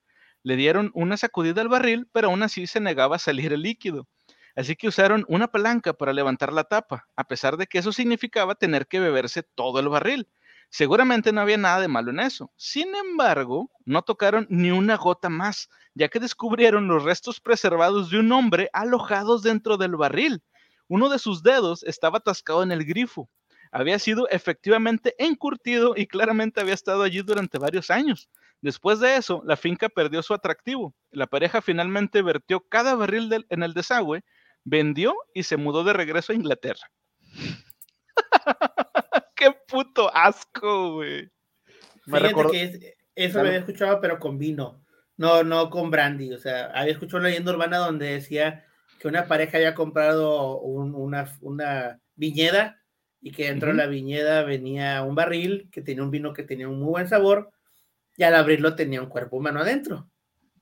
Le dieron una sacudida al barril, pero aún así se negaba a salir el líquido. Así que usaron una palanca para levantar la tapa, a pesar de que eso significaba tener que beberse todo el barril. Seguramente no había nada de malo en eso. Sin embargo, no tocaron ni una gota más, ya que descubrieron los restos preservados de un hombre alojados dentro del barril. Uno de sus dedos estaba atascado en el grifo. Había sido efectivamente encurtido y claramente había estado allí durante varios años. Después de eso, la finca perdió su atractivo. La pareja finalmente vertió cada barril en el desagüe vendió y se mudó de regreso a Inglaterra. Qué puto asco, güey. Me recuerdo que eso lo había escuchado, pero con vino, no, no con brandy. O sea, había escuchado una leyenda urbana donde decía que una pareja había comprado una, una viñeda y que dentro de la viñeda venía un barril que tenía un vino que tenía un muy buen sabor y al abrirlo tenía un cuerpo humano adentro.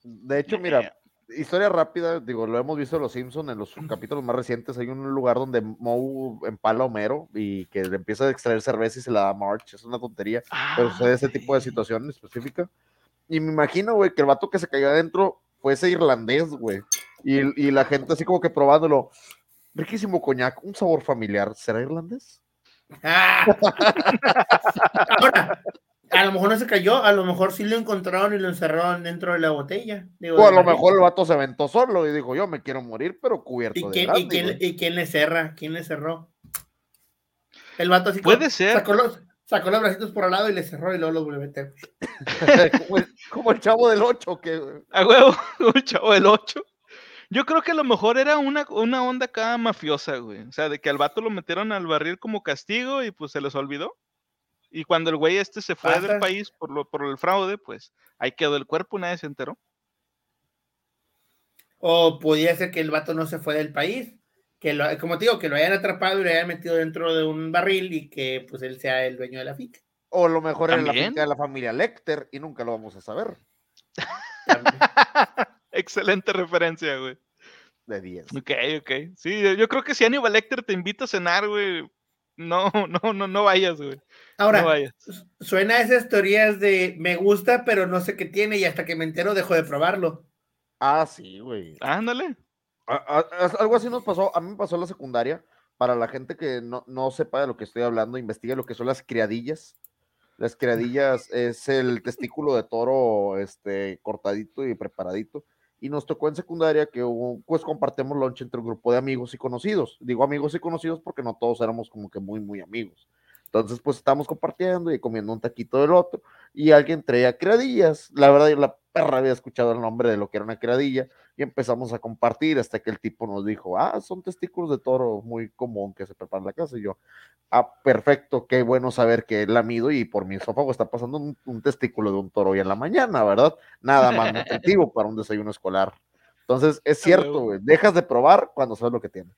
De hecho, mira, historia rápida, digo, lo hemos visto en Los Simpsons en los capítulos más recientes. Hay un lugar donde Moe empala a Homero y que le empieza a extraer cerveza y se la da a March. Es una tontería, pero sucede ese tipo de ah. situación específica. Y me imagino, güey, que el vato que se cayó adentro fue ese irlandés, güey. Y, y la gente así como que probándolo. Riquísimo coñac, un sabor familiar. ¿Será irlandés? Ah. Ahora, a lo mejor no se cayó, a lo mejor sí lo encontraron y lo encerraron dentro de la botella. o a lo mejor el vato se aventó solo y dijo, yo me quiero morir, pero cubierto ¿Y de quién, ¿y, quién, ¿Y quién le cerra? ¿Quién le cerró? El vato así Puede ser. Sacó los, sacó los bracitos por al lado y le cerró y luego lo volvió a meter. como, el, chavo del 8. Que... A huevo, un chavo del 8. Yo creo que a lo mejor era una, una onda acá mafiosa, güey. O sea, de que al vato lo metieron al barril como castigo y pues se les olvidó. Y cuando el güey este se fue del país por, lo, por el fraude, pues ahí quedó el cuerpo, nadie se enteró. O podría ser que el vato no se fue del país, que lo, como te digo, que lo hayan atrapado y lo hayan metido dentro de un barril y que pues él sea el dueño de la finca. O lo mejor era la finca de la familia Lecter y nunca lo vamos a saber. Excelente referencia, güey. De 10. Ok, ok. Sí, yo creo que si Aníbal Lecter te invita a cenar, güey, no, no, no, no vayas, güey. Ahora, suena a esas teorías de me gusta, pero no sé qué tiene y hasta que me entero dejo de probarlo. Ah, sí, güey. Ándale. algo así nos pasó, a mí me pasó en la secundaria. Para la gente que no, no sepa de lo que estoy hablando, investigue lo que son las criadillas. Las criadillas es el testículo de toro este, cortadito y preparadito y nos tocó en secundaria que pues compartimos lunch entre un grupo de amigos y conocidos. Digo amigos y conocidos porque no todos éramos como que muy, muy amigos. Entonces, pues estamos compartiendo y comiendo un taquito del otro y alguien traía criadillas. La verdad, yo la perra había escuchado el nombre de lo que era una criadilla y empezamos a compartir hasta que el tipo nos dijo, ah, son testículos de toro muy común que se prepara en la casa. Y yo, ah, perfecto, qué bueno saber que la mido y por mi esófago está pasando un, testículo de un toro hoy en la mañana, ¿verdad? Nada más nutritivo para un desayuno escolar. Entonces, es cierto, güey, dejas de probar cuando sabes lo que tiene.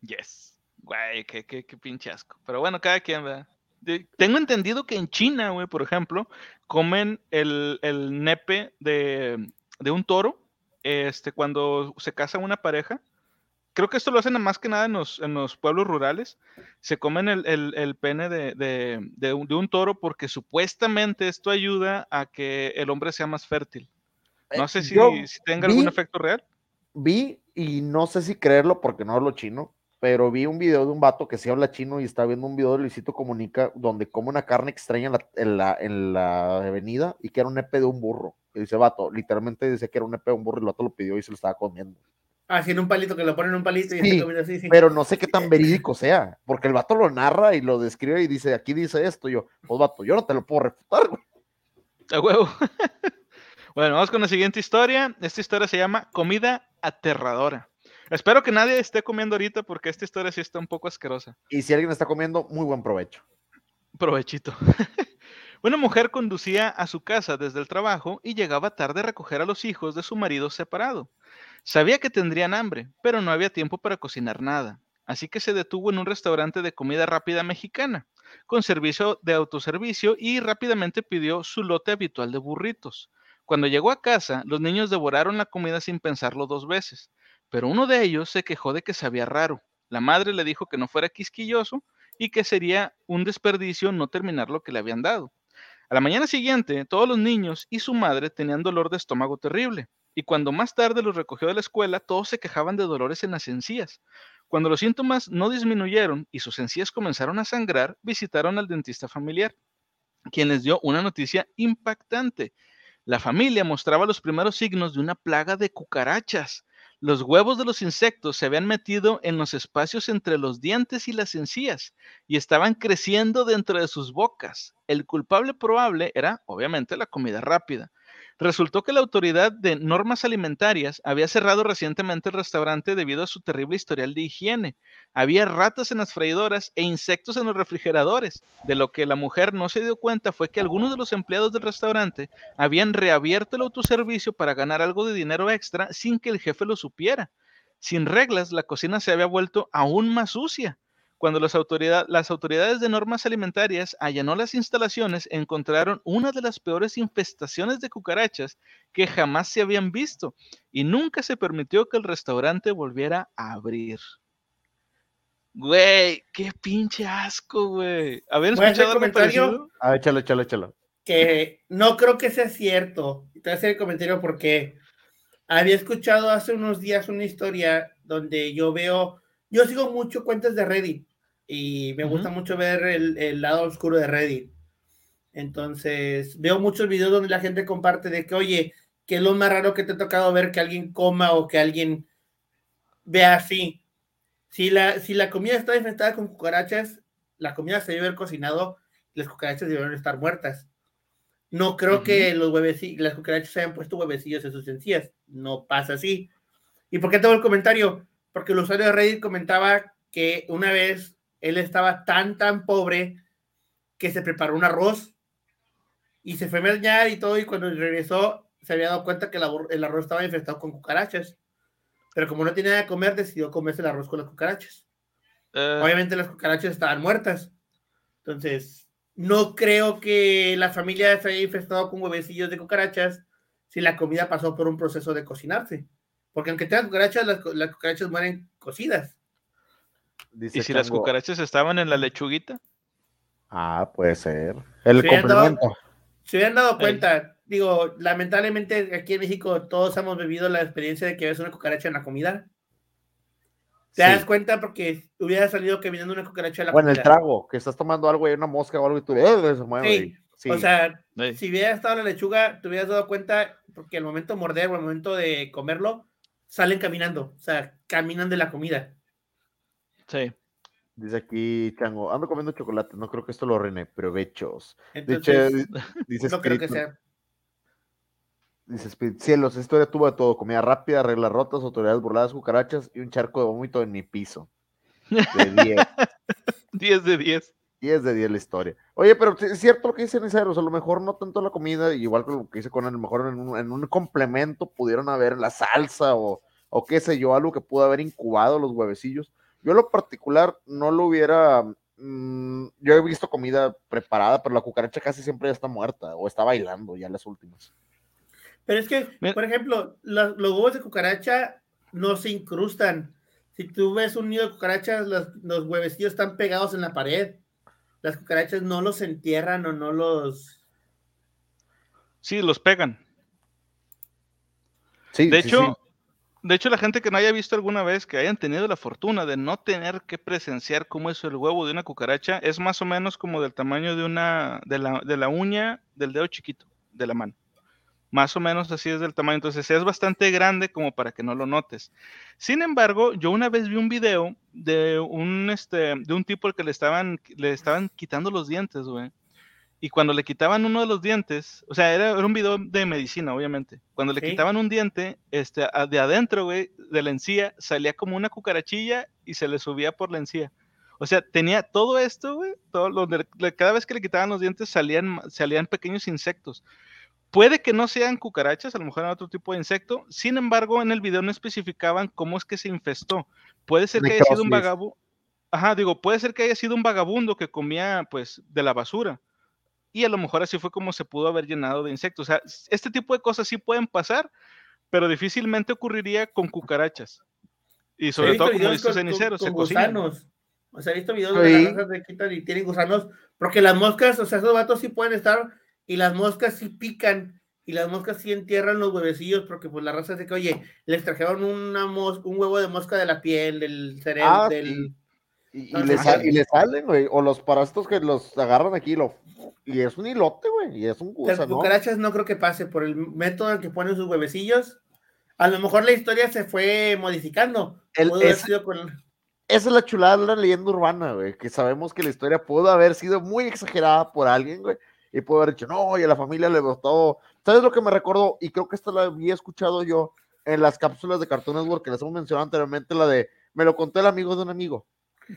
Yes. Güey, qué, qué, qué pinche asco. Pero bueno, cada quien, ¿verdad? Tengo entendido que en China, güey, por ejemplo, comen el, nepe de, un toro este, cuando se casa una pareja. Creo que esto lo hacen más que nada en los, en los pueblos rurales. Se comen el, pene de, un, toro porque supuestamente esto ayuda a que el hombre sea más fértil. Eh, no sé si, si tenga algún efecto real. Vi y no sé si creerlo porque no hablo chino, pero vi un video de un vato que sí habla chino y está viendo un video de Luisito Comunica donde come una carne extraña en la, en la, avenida y que era un nepe de un burro. Y dice, vato, literalmente dice que era un nepe de un burro y el vato lo pidió y se lo estaba comiendo. Ah, sí, en un palito, que lo ponen en un palito y sí, se así, sí. Pero no sé qué tan verídico sea, porque el vato lo narra y lo describe y dice, aquí dice esto. Y yo, pues vato, yo no te lo puedo refutar, güey. A huevo. bueno, vamos con la siguiente historia. Esta historia se llama Comida Aterradora. Espero que nadie esté comiendo ahorita porque esta historia sí está un poco asquerosa. Y si alguien está comiendo, muy buen provecho. Provechito. Una mujer conducía a su casa desde el trabajo y llegaba tarde a recoger a los hijos de su marido separado. Sabía que tendrían hambre, pero no había tiempo para cocinar nada, así que se detuvo en un restaurante de comida rápida mexicana, con servicio de autoservicio y rápidamente pidió su lote habitual de burritos. Cuando llegó a casa, los niños devoraron la comida sin pensarlo dos veces pero uno de ellos se quejó de que sabía raro. La madre le dijo que no fuera quisquilloso y que sería un desperdicio no terminar lo que le habían dado. A la mañana siguiente, todos los niños y su madre tenían dolor de estómago terrible, y cuando más tarde los recogió de la escuela, todos se quejaban de dolores en las encías. Cuando los síntomas no disminuyeron y sus encías comenzaron a sangrar, visitaron al dentista familiar, quien les dio una noticia impactante. La familia mostraba los primeros signos de una plaga de cucarachas. Los huevos de los insectos se habían metido en los espacios entre los dientes y las encías y estaban creciendo dentro de sus bocas. El culpable probable era, obviamente, la comida rápida. Resultó que la autoridad de normas alimentarias había cerrado recientemente el restaurante debido a su terrible historial de higiene. Había ratas en las freidoras e insectos en los refrigeradores. De lo que la mujer no se dio cuenta fue que algunos de los empleados del restaurante habían reabierto el autoservicio para ganar algo de dinero extra sin que el jefe lo supiera. Sin reglas, la cocina se había vuelto aún más sucia. Cuando las, autoridades de normas alimentarias allanó las instalaciones, encontraron una de las peores infestaciones de cucarachas que jamás se habían visto y nunca se permitió que el restaurante volviera a abrir. Güey, qué pinche asco, güey. ¿Habían escuchado algo comentario? Ah, échalo, échalo, échalo. Que no creo que sea cierto. Te voy a hacer el comentario porque había escuchado hace unos días una historia donde yo veo, yo sigo mucho cuentas de Reddit y me gusta mucho ver el, lado oscuro de Reddit. Entonces, veo muchos videos donde la gente comparte de que, oye, ¿qué es lo más raro que te ha tocado ver que alguien coma o que alguien vea así? Si la, si la comida está infestada con cucarachas, la comida se debe haber cocinado las cucarachas deben estar muertas. No creo que los huevecillos, las cucarachas se hayan puesto huevecillos en sus encías. No pasa así. ¿Y por qué tengo el comentario? Porque el usuario de Reddit comentaba que una vez él estaba tan, tan pobre que se preparó un arroz y se fue a bañar y todo, y cuando regresó se había dado cuenta que el arroz estaba infestado con cucarachas. Pero como no tenía nada de comer, decidió comerse el arroz con las cucarachas. Eh. Obviamente las cucarachas estaban muertas. Entonces, no creo que la familia se haya infestado con huevecillos de cucarachas si la comida pasó por un proceso de cocinarse. Porque aunque tengan cucarachas, las, las cucarachas mueren cocidas. ¿Y si las cucarachas estaban en la lechuguita? Ah, puede ser. El complemento. se hubieran dado cuenta, digo, lamentablemente aquí en México todos hemos vivido la experiencia de que ves una cucaracha en la comida. Te das cuenta porque hubiera salido caminando una cucaracha en la bueno, comida. Bueno, el trago, que estás tomando algo y una mosca o algo y tú, eh, se mueve. Sí. O sea, si hubiera estado la lechuga, te hubieras dado cuenta porque al momento de morder o al momento de comerlo, salen caminando, o sea, caminan de la comida. Sí. Dice aquí, Chango, ando comiendo chocolate, no creo que esto lo rene, provechos. Entonces, dice, no creo que sea. Dice cielos, esta historia tuvo de todo, comida rápida, reglas rotas, autoridades burladas, cucarachas y un charco de vómito en mi piso. De 10. 10 de 10. 10 de 10 la historia. Oye, pero es cierto lo que dice Niceros, a lo mejor no tanto la comida, igual que lo que dice con a lo mejor en un, en un complemento pudieron haber la salsa o, o qué sé yo, algo que pudo haber incubado los huevecillos yo lo particular no lo hubiera, mm, yo he visto comida preparada, pero la cucaracha casi siempre ya está muerta o está bailando ya las últimas. Pero es que, por ejemplo, los, huevos de cucaracha no se incrustan. Si tú ves un nido de cucarachas, los, los huevecillos están pegados en la pared. Las cucarachas no los entierran o no los... Sí, los pegan. Sí, de hecho, de hecho, la gente que no haya visto alguna vez, que hayan tenido la fortuna de no tener que presenciar cómo es el huevo de una cucaracha, es más o menos como del tamaño de una, de la, de la uña del dedo chiquito de la mano. Más o menos así es del tamaño. Entonces es bastante grande como para que no lo notes. Sin embargo, yo una vez vi un video de un, este, de un tipo al que le estaban, le estaban quitando los dientes, güey. Y cuando le quitaban uno de los dientes, o sea, era, un video de medicina, obviamente. Cuando le quitaban un diente, este, de adentro, güey, de la encía, salía como una cucarachilla y se le subía por la encía. O sea, tenía todo esto, güey, todo cada vez que le quitaban los dientes salían, salían pequeños insectos. Puede que no sean cucarachas, a lo mejor era otro tipo de insecto. Sin embargo, en el video no especificaban cómo es que se infestó. Puede ser que haya sido un vagabundo. Ajá, digo, puede ser que haya sido un vagabundo que comía, pues, de la basura y a lo mejor así fue como se pudo haber llenado de insectos. O sea, este tipo de cosas sí pueden pasar, pero difícilmente ocurriría con cucarachas. Y sobre todo, como estos ceniceros, con, gusanos. O sea, he visto videos de las razas de quitan y tienen gusanos, porque las moscas, o sea, esos vatos sí pueden estar, y las moscas sí pican, y las moscas sí entierran los huevecillos, porque pues la raza de que, oye, les trajeron una mosca, un huevo de mosca de la piel, del cerebro, ah, del... Y, le salen, güey, o los parásitos que los agarran aquí, lo, y es un hilote, güey, y es un gusano. Las cucarachas no creo que pase por el método en que ponen sus huevecillos. A lo mejor la historia se fue modificando. El, esa es la chulada de la leyenda urbana, güey, que sabemos que la historia pudo haber sido muy exagerada por alguien, güey, y pudo haber dicho, no, y a la familia le gustó. ¿Sabes lo que me recordó? Y creo que esta la había escuchado yo en las cápsulas de Cartoon Network que les hemos mencionado anteriormente, la de, me lo contó el amigo de un amigo.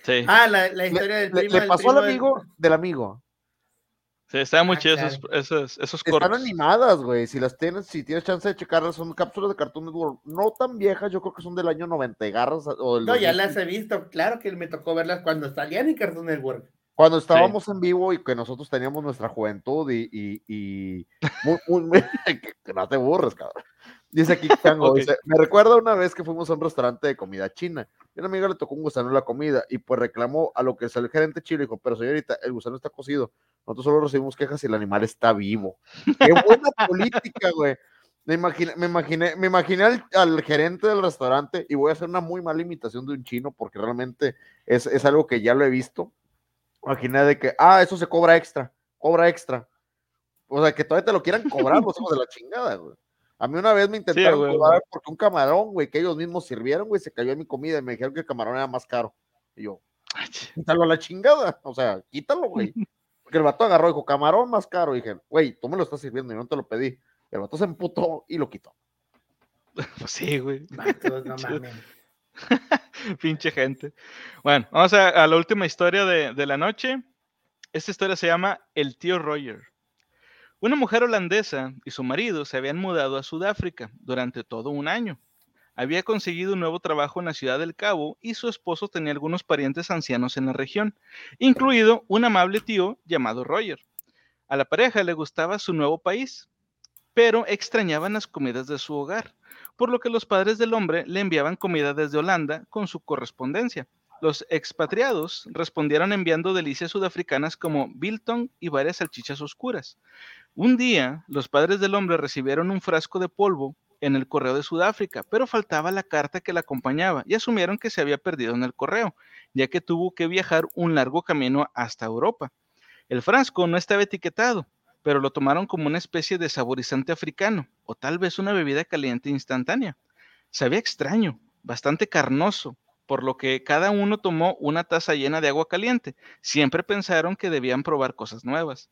Sí. Ah, la, historia del primo. Le, pasó al amigo del amigo. Sí, está muy ah, chido esos, esos, esos Están animadas, güey. Si las tienes, si tienes chance de checarlas, son cápsulas de Cartoon Network. No tan viejas, yo creo que son del año 90 garras. O no, ya las he visto. Claro que me tocó verlas cuando salían en Cartoon Network. Cuando estábamos en vivo y que nosotros teníamos nuestra juventud y, y, y... que no te burres, cabrón. Dice aquí Tango, me recuerda una vez que fuimos a un restaurante de comida china. Y una amiga le tocó un gusano en la comida y pues reclamó a lo que es el gerente chino y dijo, pero señorita, el gusano está cocido. Nosotros solo recibimos quejas si el animal está vivo. Qué buena política, güey. Me imaginé, me imaginé, me imaginé al, gerente del restaurante y voy a hacer una muy mala imitación de un chino porque realmente es, es algo que ya lo he visto. Imaginé de que, ah, eso se cobra extra, cobra extra. O sea, que todavía te lo quieran cobrar los hijos de la chingada, güey. A mí una vez me intentaron cobrar porque un camarón, güey, que ellos mismos sirvieron, güey, se cayó en mi comida y me dijeron que el camarón era más caro. Y yo, quítalo a la chingada, o sea, quítalo, güey. Porque el vato agarró y dijo, camarón más caro. Y dije, güey, tú me lo estás sirviendo y no te lo pedí. El vato se emputó y lo quitó. Pues sí, güey. no Pinche gente. Bueno, vamos a, la última historia de, de la noche. Esta historia se llama El tío Roger. Una mujer holandesa y su marido se habían mudado a Sudáfrica durante todo un año. Había conseguido un nuevo trabajo en la ciudad del Cabo y su esposo tenía algunos parientes ancianos en la región, incluido un amable tío llamado Roger. A la pareja le gustaba su nuevo país, pero extrañaban las comidas de su hogar, por lo que los padres del hombre le enviaban comida desde Holanda con su correspondencia. Los expatriados respondieron enviando delicias sudafricanas como biltong y varias salchichas oscuras. Un día, los padres del hombre recibieron un frasco de polvo en el correo de Sudáfrica, pero faltaba la carta que la acompañaba y asumieron que se había perdido en el correo, ya que tuvo que viajar un largo camino hasta Europa. El frasco no estaba etiquetado, pero lo tomaron como una especie de saborizante africano, o tal vez una bebida caliente instantánea. Sabía extraño, bastante carnoso, por lo que cada uno tomó una taza llena de agua caliente. Siempre pensaron que debían probar cosas nuevas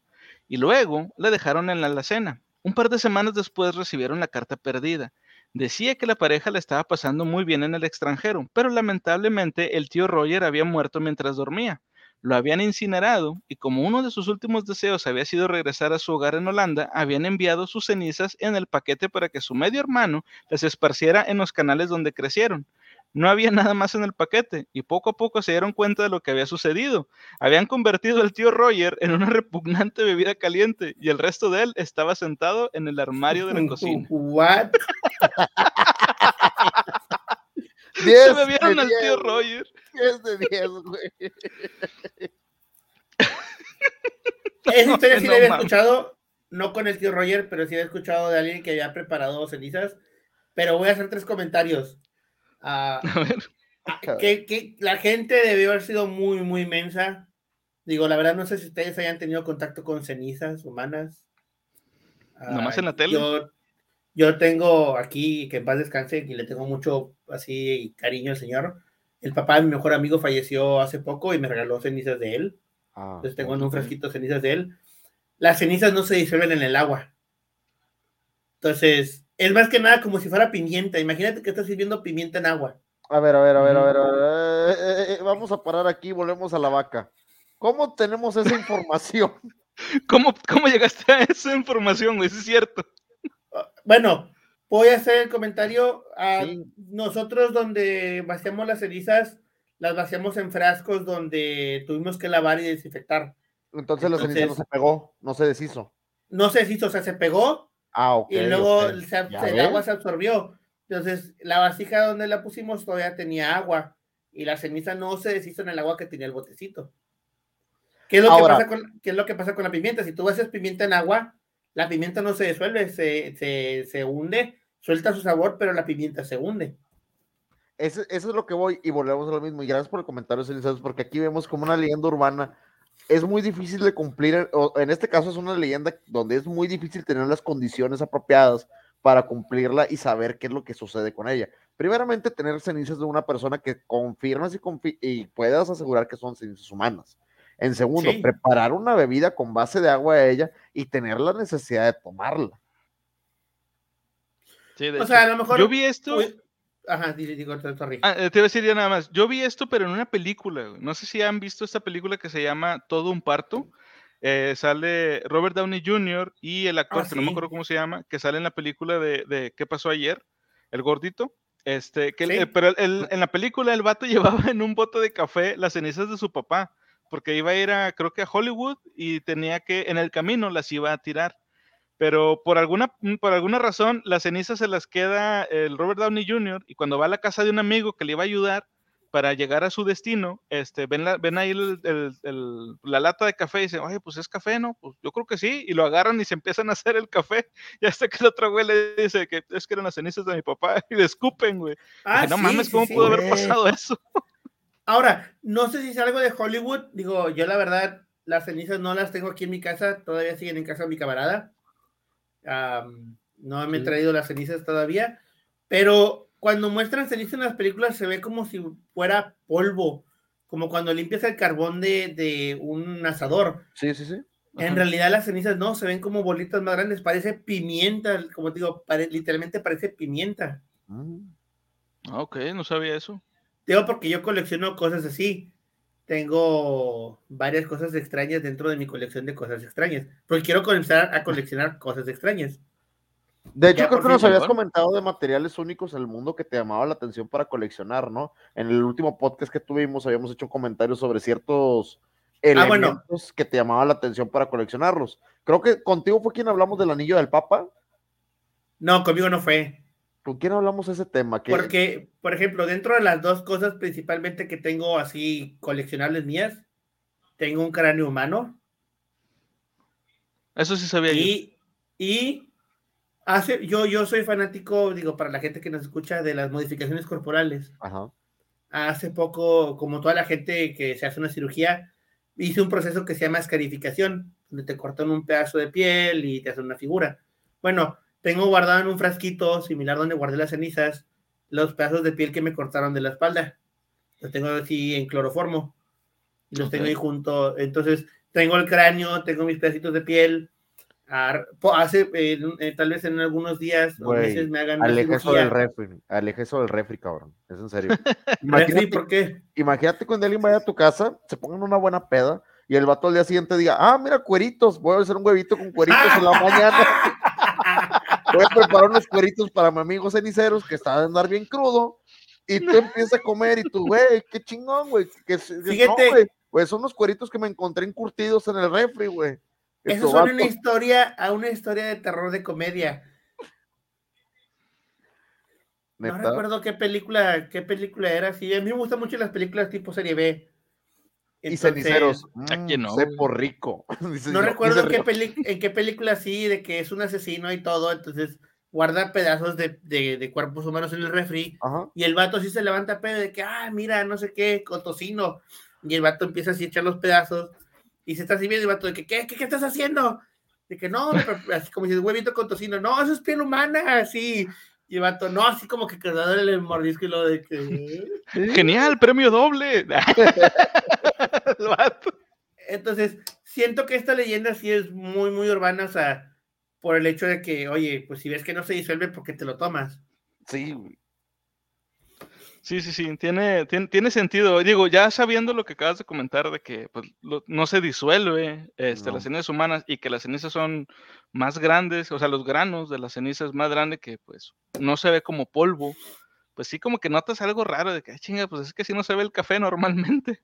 y luego la dejaron en la alacena. Un par de semanas después recibieron la carta perdida. Decía que la pareja la estaba pasando muy bien en el extranjero, pero lamentablemente el tío Roger había muerto mientras dormía. Lo habían incinerado y como uno de sus últimos deseos había sido regresar a su hogar en Holanda, habían enviado sus cenizas en el paquete para que su medio hermano las esparciera en los canales donde crecieron. No había nada más en el paquete y poco a poco se dieron cuenta de lo que había sucedido. Habían convertido al tío Roger en una repugnante bebida caliente y el resto de él estaba sentado en el armario de la cocina. ¿What? se bebieron al tío Roger. 10 de 10, güey. Esa historia sí la había escuchado, no con el tío Roger, pero sí había escuchado de alguien que había preparado cenizas. Pero voy a hacer tres comentarios. Ah, a que, la gente debió haber sido muy, muy inmensa. Digo, la verdad, no sé si ustedes hayan tenido contacto con cenizas humanas. Nomás en la tele. Yo, tengo aquí, que en paz descanse, y le tengo mucho así cariño al señor. El papá de mi mejor amigo falleció hace poco y me regaló cenizas de él. Ah, Entonces tengo un frasquito de cenizas de él. Las cenizas no se disuelven en el agua. Entonces, es más que nada como si fuera pimienta. Imagínate que estás sirviendo pimienta en agua. A ver, a ver, a ver, a ver. Eh, eh, eh, vamos a parar aquí, volvemos a la vaca. ¿Cómo tenemos esa información? ¿Cómo, ¿Cómo llegaste a esa información, güey? Es cierto. Ah, bueno, voy a hacer el comentario. A Nosotros donde vaciamos las cenizas, las vaciamos en frascos donde tuvimos que lavar y desinfectar. Entonces, la ceniza no se pegó, no se deshizo. No se deshizo, o sea, se pegó, Ah, y luego el agua se absorbió. Entonces, la vasija donde la pusimos todavía tenía agua. y la ceniza no se deshizo en el agua que tenía el botecito. ¿Qué es, lo que pasa con, ¿Qué es lo que pasa con la pimienta? Si tú haces pimienta en agua, la pimienta no se disuelve, se, se, se hunde, suelta su sabor, pero la pimienta se hunde. Eso, eso, es lo que voy y volvemos a lo mismo. Y gracias por el comentario, porque aquí vemos como una leyenda urbana es muy difícil de cumplir, o en este caso es una leyenda donde es muy difícil tener las condiciones apropiadas para cumplirla y saber qué es lo que sucede con ella. Primeramente, tener cenizas de una persona que confirmas y, y puedas asegurar que son cenizas humanas. En segundo, preparar una bebida con base de agua a ella y tener la necesidad de tomarla. o sea, a lo mejor. Yo vi esto. Ajá, digo, te, ah, eh, te iba a decir ya nada más. Yo vi esto, pero en una película. No sé si han visto esta película que se llama Todo un parto. Eh, sale Robert Downey Jr. y el actor, ah, que no me acuerdo cómo se llama, que sale en la película de, ¿Qué pasó ayer? El gordito. Este, que pero en la película el vato llevaba en un bote de café las cenizas de su papá, porque iba a ir a, creo que a Hollywood y tenía que, en el camino las iba a tirar pero por alguna, mm, por alguna razón las cenizas se las queda el Robert Downey Jr. y cuando va a la casa de un amigo que le iba a ayudar para llegar a su destino, este, ven, la, ven ahí el, la lata de café y dicen, oye, pues es café, ¿no? Pues yo creo que sí, y lo agarran y se empiezan a hacer el café, y hasta que el otro güey le dice que es que eran las cenizas de mi papá, y le escupen, güey. Ah, no mames, ¿cómo pudo haber pasado eso? Ahora, no sé si es algo de Hollywood, digo, yo la verdad, las cenizas no las tengo aquí en mi casa, todavía siguen en casa de mi camarada, no me he traído las cenizas todavía, pero cuando muestran cenizas en las películas se ve como si fuera polvo, como cuando limpias el carbón de, un asador. Sí, sí, sí. En realidad las cenizas no, se ven como bolitas más grandes, parece pimienta, como digo, literalmente parece pimienta. Mm. Ah, ok, no sabía eso. Digo porque yo colecciono cosas así. Tengo varias cosas extrañas dentro de mi colección de cosas extrañas, porque quiero comenzar a coleccionar cosas extrañas. De hecho, creo que nos habías comentado de materiales únicos en el mundo que te llamaba la atención para coleccionar, ¿no? En el último podcast que tuvimos habíamos hecho un comentario sobre ciertos ah, elementos que te llamaban la atención para coleccionarlos. Creo que contigo fue quien hablamos del anillo del Papa. No, conmigo no fue. ¿Con quién hablamos ese tema? Porque, por ejemplo, dentro de las dos cosas principalmente que tengo así coleccionables mías, tengo un cráneo humano. Eso sí sabía y, Y hace, yo, yo soy fanático, digo, para la gente que nos escucha, de las modificaciones corporales. Ajá. Hace poco, como toda la gente que se hace una cirugía, hice un proceso que se llama escarificación, donde te cortan un pedazo de piel y te hacen una figura. Bueno, tengo guardado en un frasquito similar donde guardé las cenizas los pedazos de piel que me cortaron de la espalda. Los tengo así en cloroformo. Y los tengo ahí junto. Entonces, tengo el cráneo, tengo mis pedacitos de piel. Hace, eh, tal vez en algunos días o meses me hagan aleje eso del refri, aleje eso del refri, cabrón. Es en serio. imagínate, ¿Por qué? Imagínate cuando alguien vaya a tu casa, se pongan una buena peda y el vato al día siguiente diga, ah, mira, cueritos, voy a hacer un huevito con cueritos en la mañana. Voy a preparar unos cueritos para mi amigo ceniceros que está a andar bien crudo. Y tú empiezas a comer y tú, güey, qué chingón, güey. Que, Fíjate. güey, son unos cueritos que me encontré encurtidos en el refri, güey. Eso es una historia, a una historia de terror de comedia. No recuerdo qué película, qué película era. Sí, a mí me gustan mucho las películas tipo serie B y ceniceros. Mm, no. rico. no recuerdo en qué película sí, de que es un asesino y todo, entonces guarda pedazos de, cuerpos humanos en el refri y el vato sí se levanta pedo de que, ah, mira, no sé qué, con tocino. Y el vato empieza así a echar los pedazos y se está así viendo el vato de que, ¿qué, qué, estás haciendo? De que no, así como si es huevito con tocino, no, eso es piel humana, así. Y el vato, no, así como que quedándole el mordisco y lo de que. Genial, premio doble. Entonces, siento que esta leyenda sí es muy, muy urbana, o sea, por el hecho de que, oye, pues si ves que no se disuelve, ¿por qué te lo tomas? Sí, Sí, sí, sí, tiene, tiene, sentido. Digo, ya sabiendo lo que acabas de comentar de que pues, no se disuelve este, las cenizas humanas y que las cenizas son más grandes, o sea, los granos de las cenizas más grandes que pues no se ve como polvo, pues sí como que notas algo raro de que, chinga, pues es que si no se ve el café normalmente.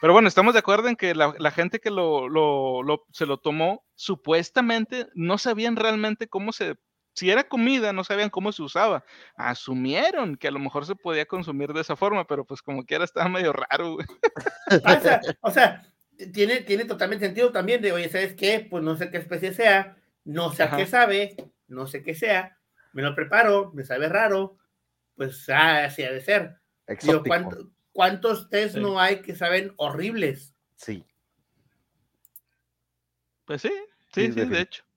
Pero bueno, estamos de acuerdo en que la, gente que lo, lo, se lo tomó, supuestamente no sabían realmente cómo se si era comida, no sabían cómo se usaba. Asumieron que a lo mejor se podía consumir de esa forma, pero pues como quiera estaba medio raro, güey. o sea, tiene, tiene totalmente sentido también de, oye, ¿sabes qué? Pues no sé qué especie sea, no sé a qué sabe, no sé qué sea, me lo preparo, me sabe raro, pues ah, así ha de ser. ¿cuántos test no hay que saben horribles? Sí. Pues sí, sí, sí, de hecho.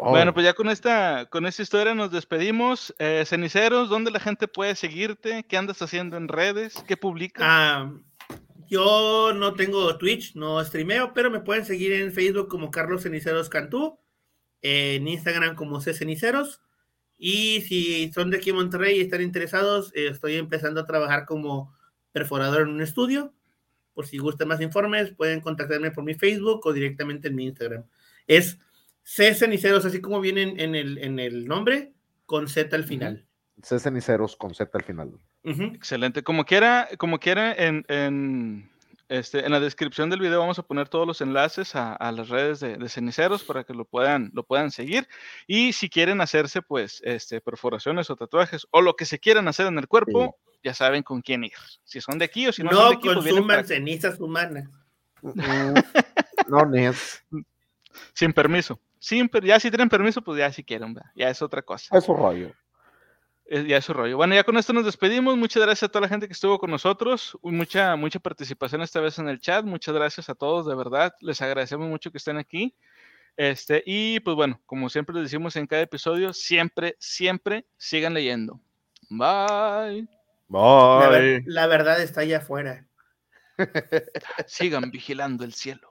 Bueno, pues ya con esta, con esta historia nos despedimos. Eh, ceniceros, ¿dónde la gente puede seguirte? ¿Qué andas haciendo en redes? ¿Qué publicas? Ah, yo no tengo Twitch, no streameo, pero me pueden seguir en Facebook como Carlos Ceniceros Cantú, en Instagram como C Ceniceros. Y si son de aquí en Monterrey y están interesados, eh, estoy empezando a trabajar como perforador en un estudio. Por si gustan más informes, pueden contactarme por mi Facebook o directamente en mi Instagram. Es C Ceniceros, así como vienen en el, en el nombre, con Z al final. C Ceniceros con Z al final. Excelente. Como quiera, como quiera en, en, este, en la descripción del video vamos a poner todos los enlaces a, las redes de, ceniceros para que lo puedan, lo puedan seguir. Y si quieren hacerse, pues, este, perforaciones o tatuajes o lo que se quieran hacer en el cuerpo, ya saben con quién ir. Si son de aquí o si no, son de aquí, pues consuman cenizas humanas. no, es. Sin permiso. Sin, ya si tienen permiso, pues ya si quieren, ya es otra cosa. Eso rollo ya es su rollo. Bueno, ya con esto nos despedimos. Muchas gracias a toda la gente que estuvo con nosotros. Mucha, mucha participación esta vez en el chat. Muchas gracias a todos, de verdad. Les agradecemos mucho que estén aquí. Este, y pues bueno, como siempre les decimos en cada episodio, siempre, siempre sigan leyendo. Bye. Bye. la verdad está allá afuera. Sigan vigilando el cielo.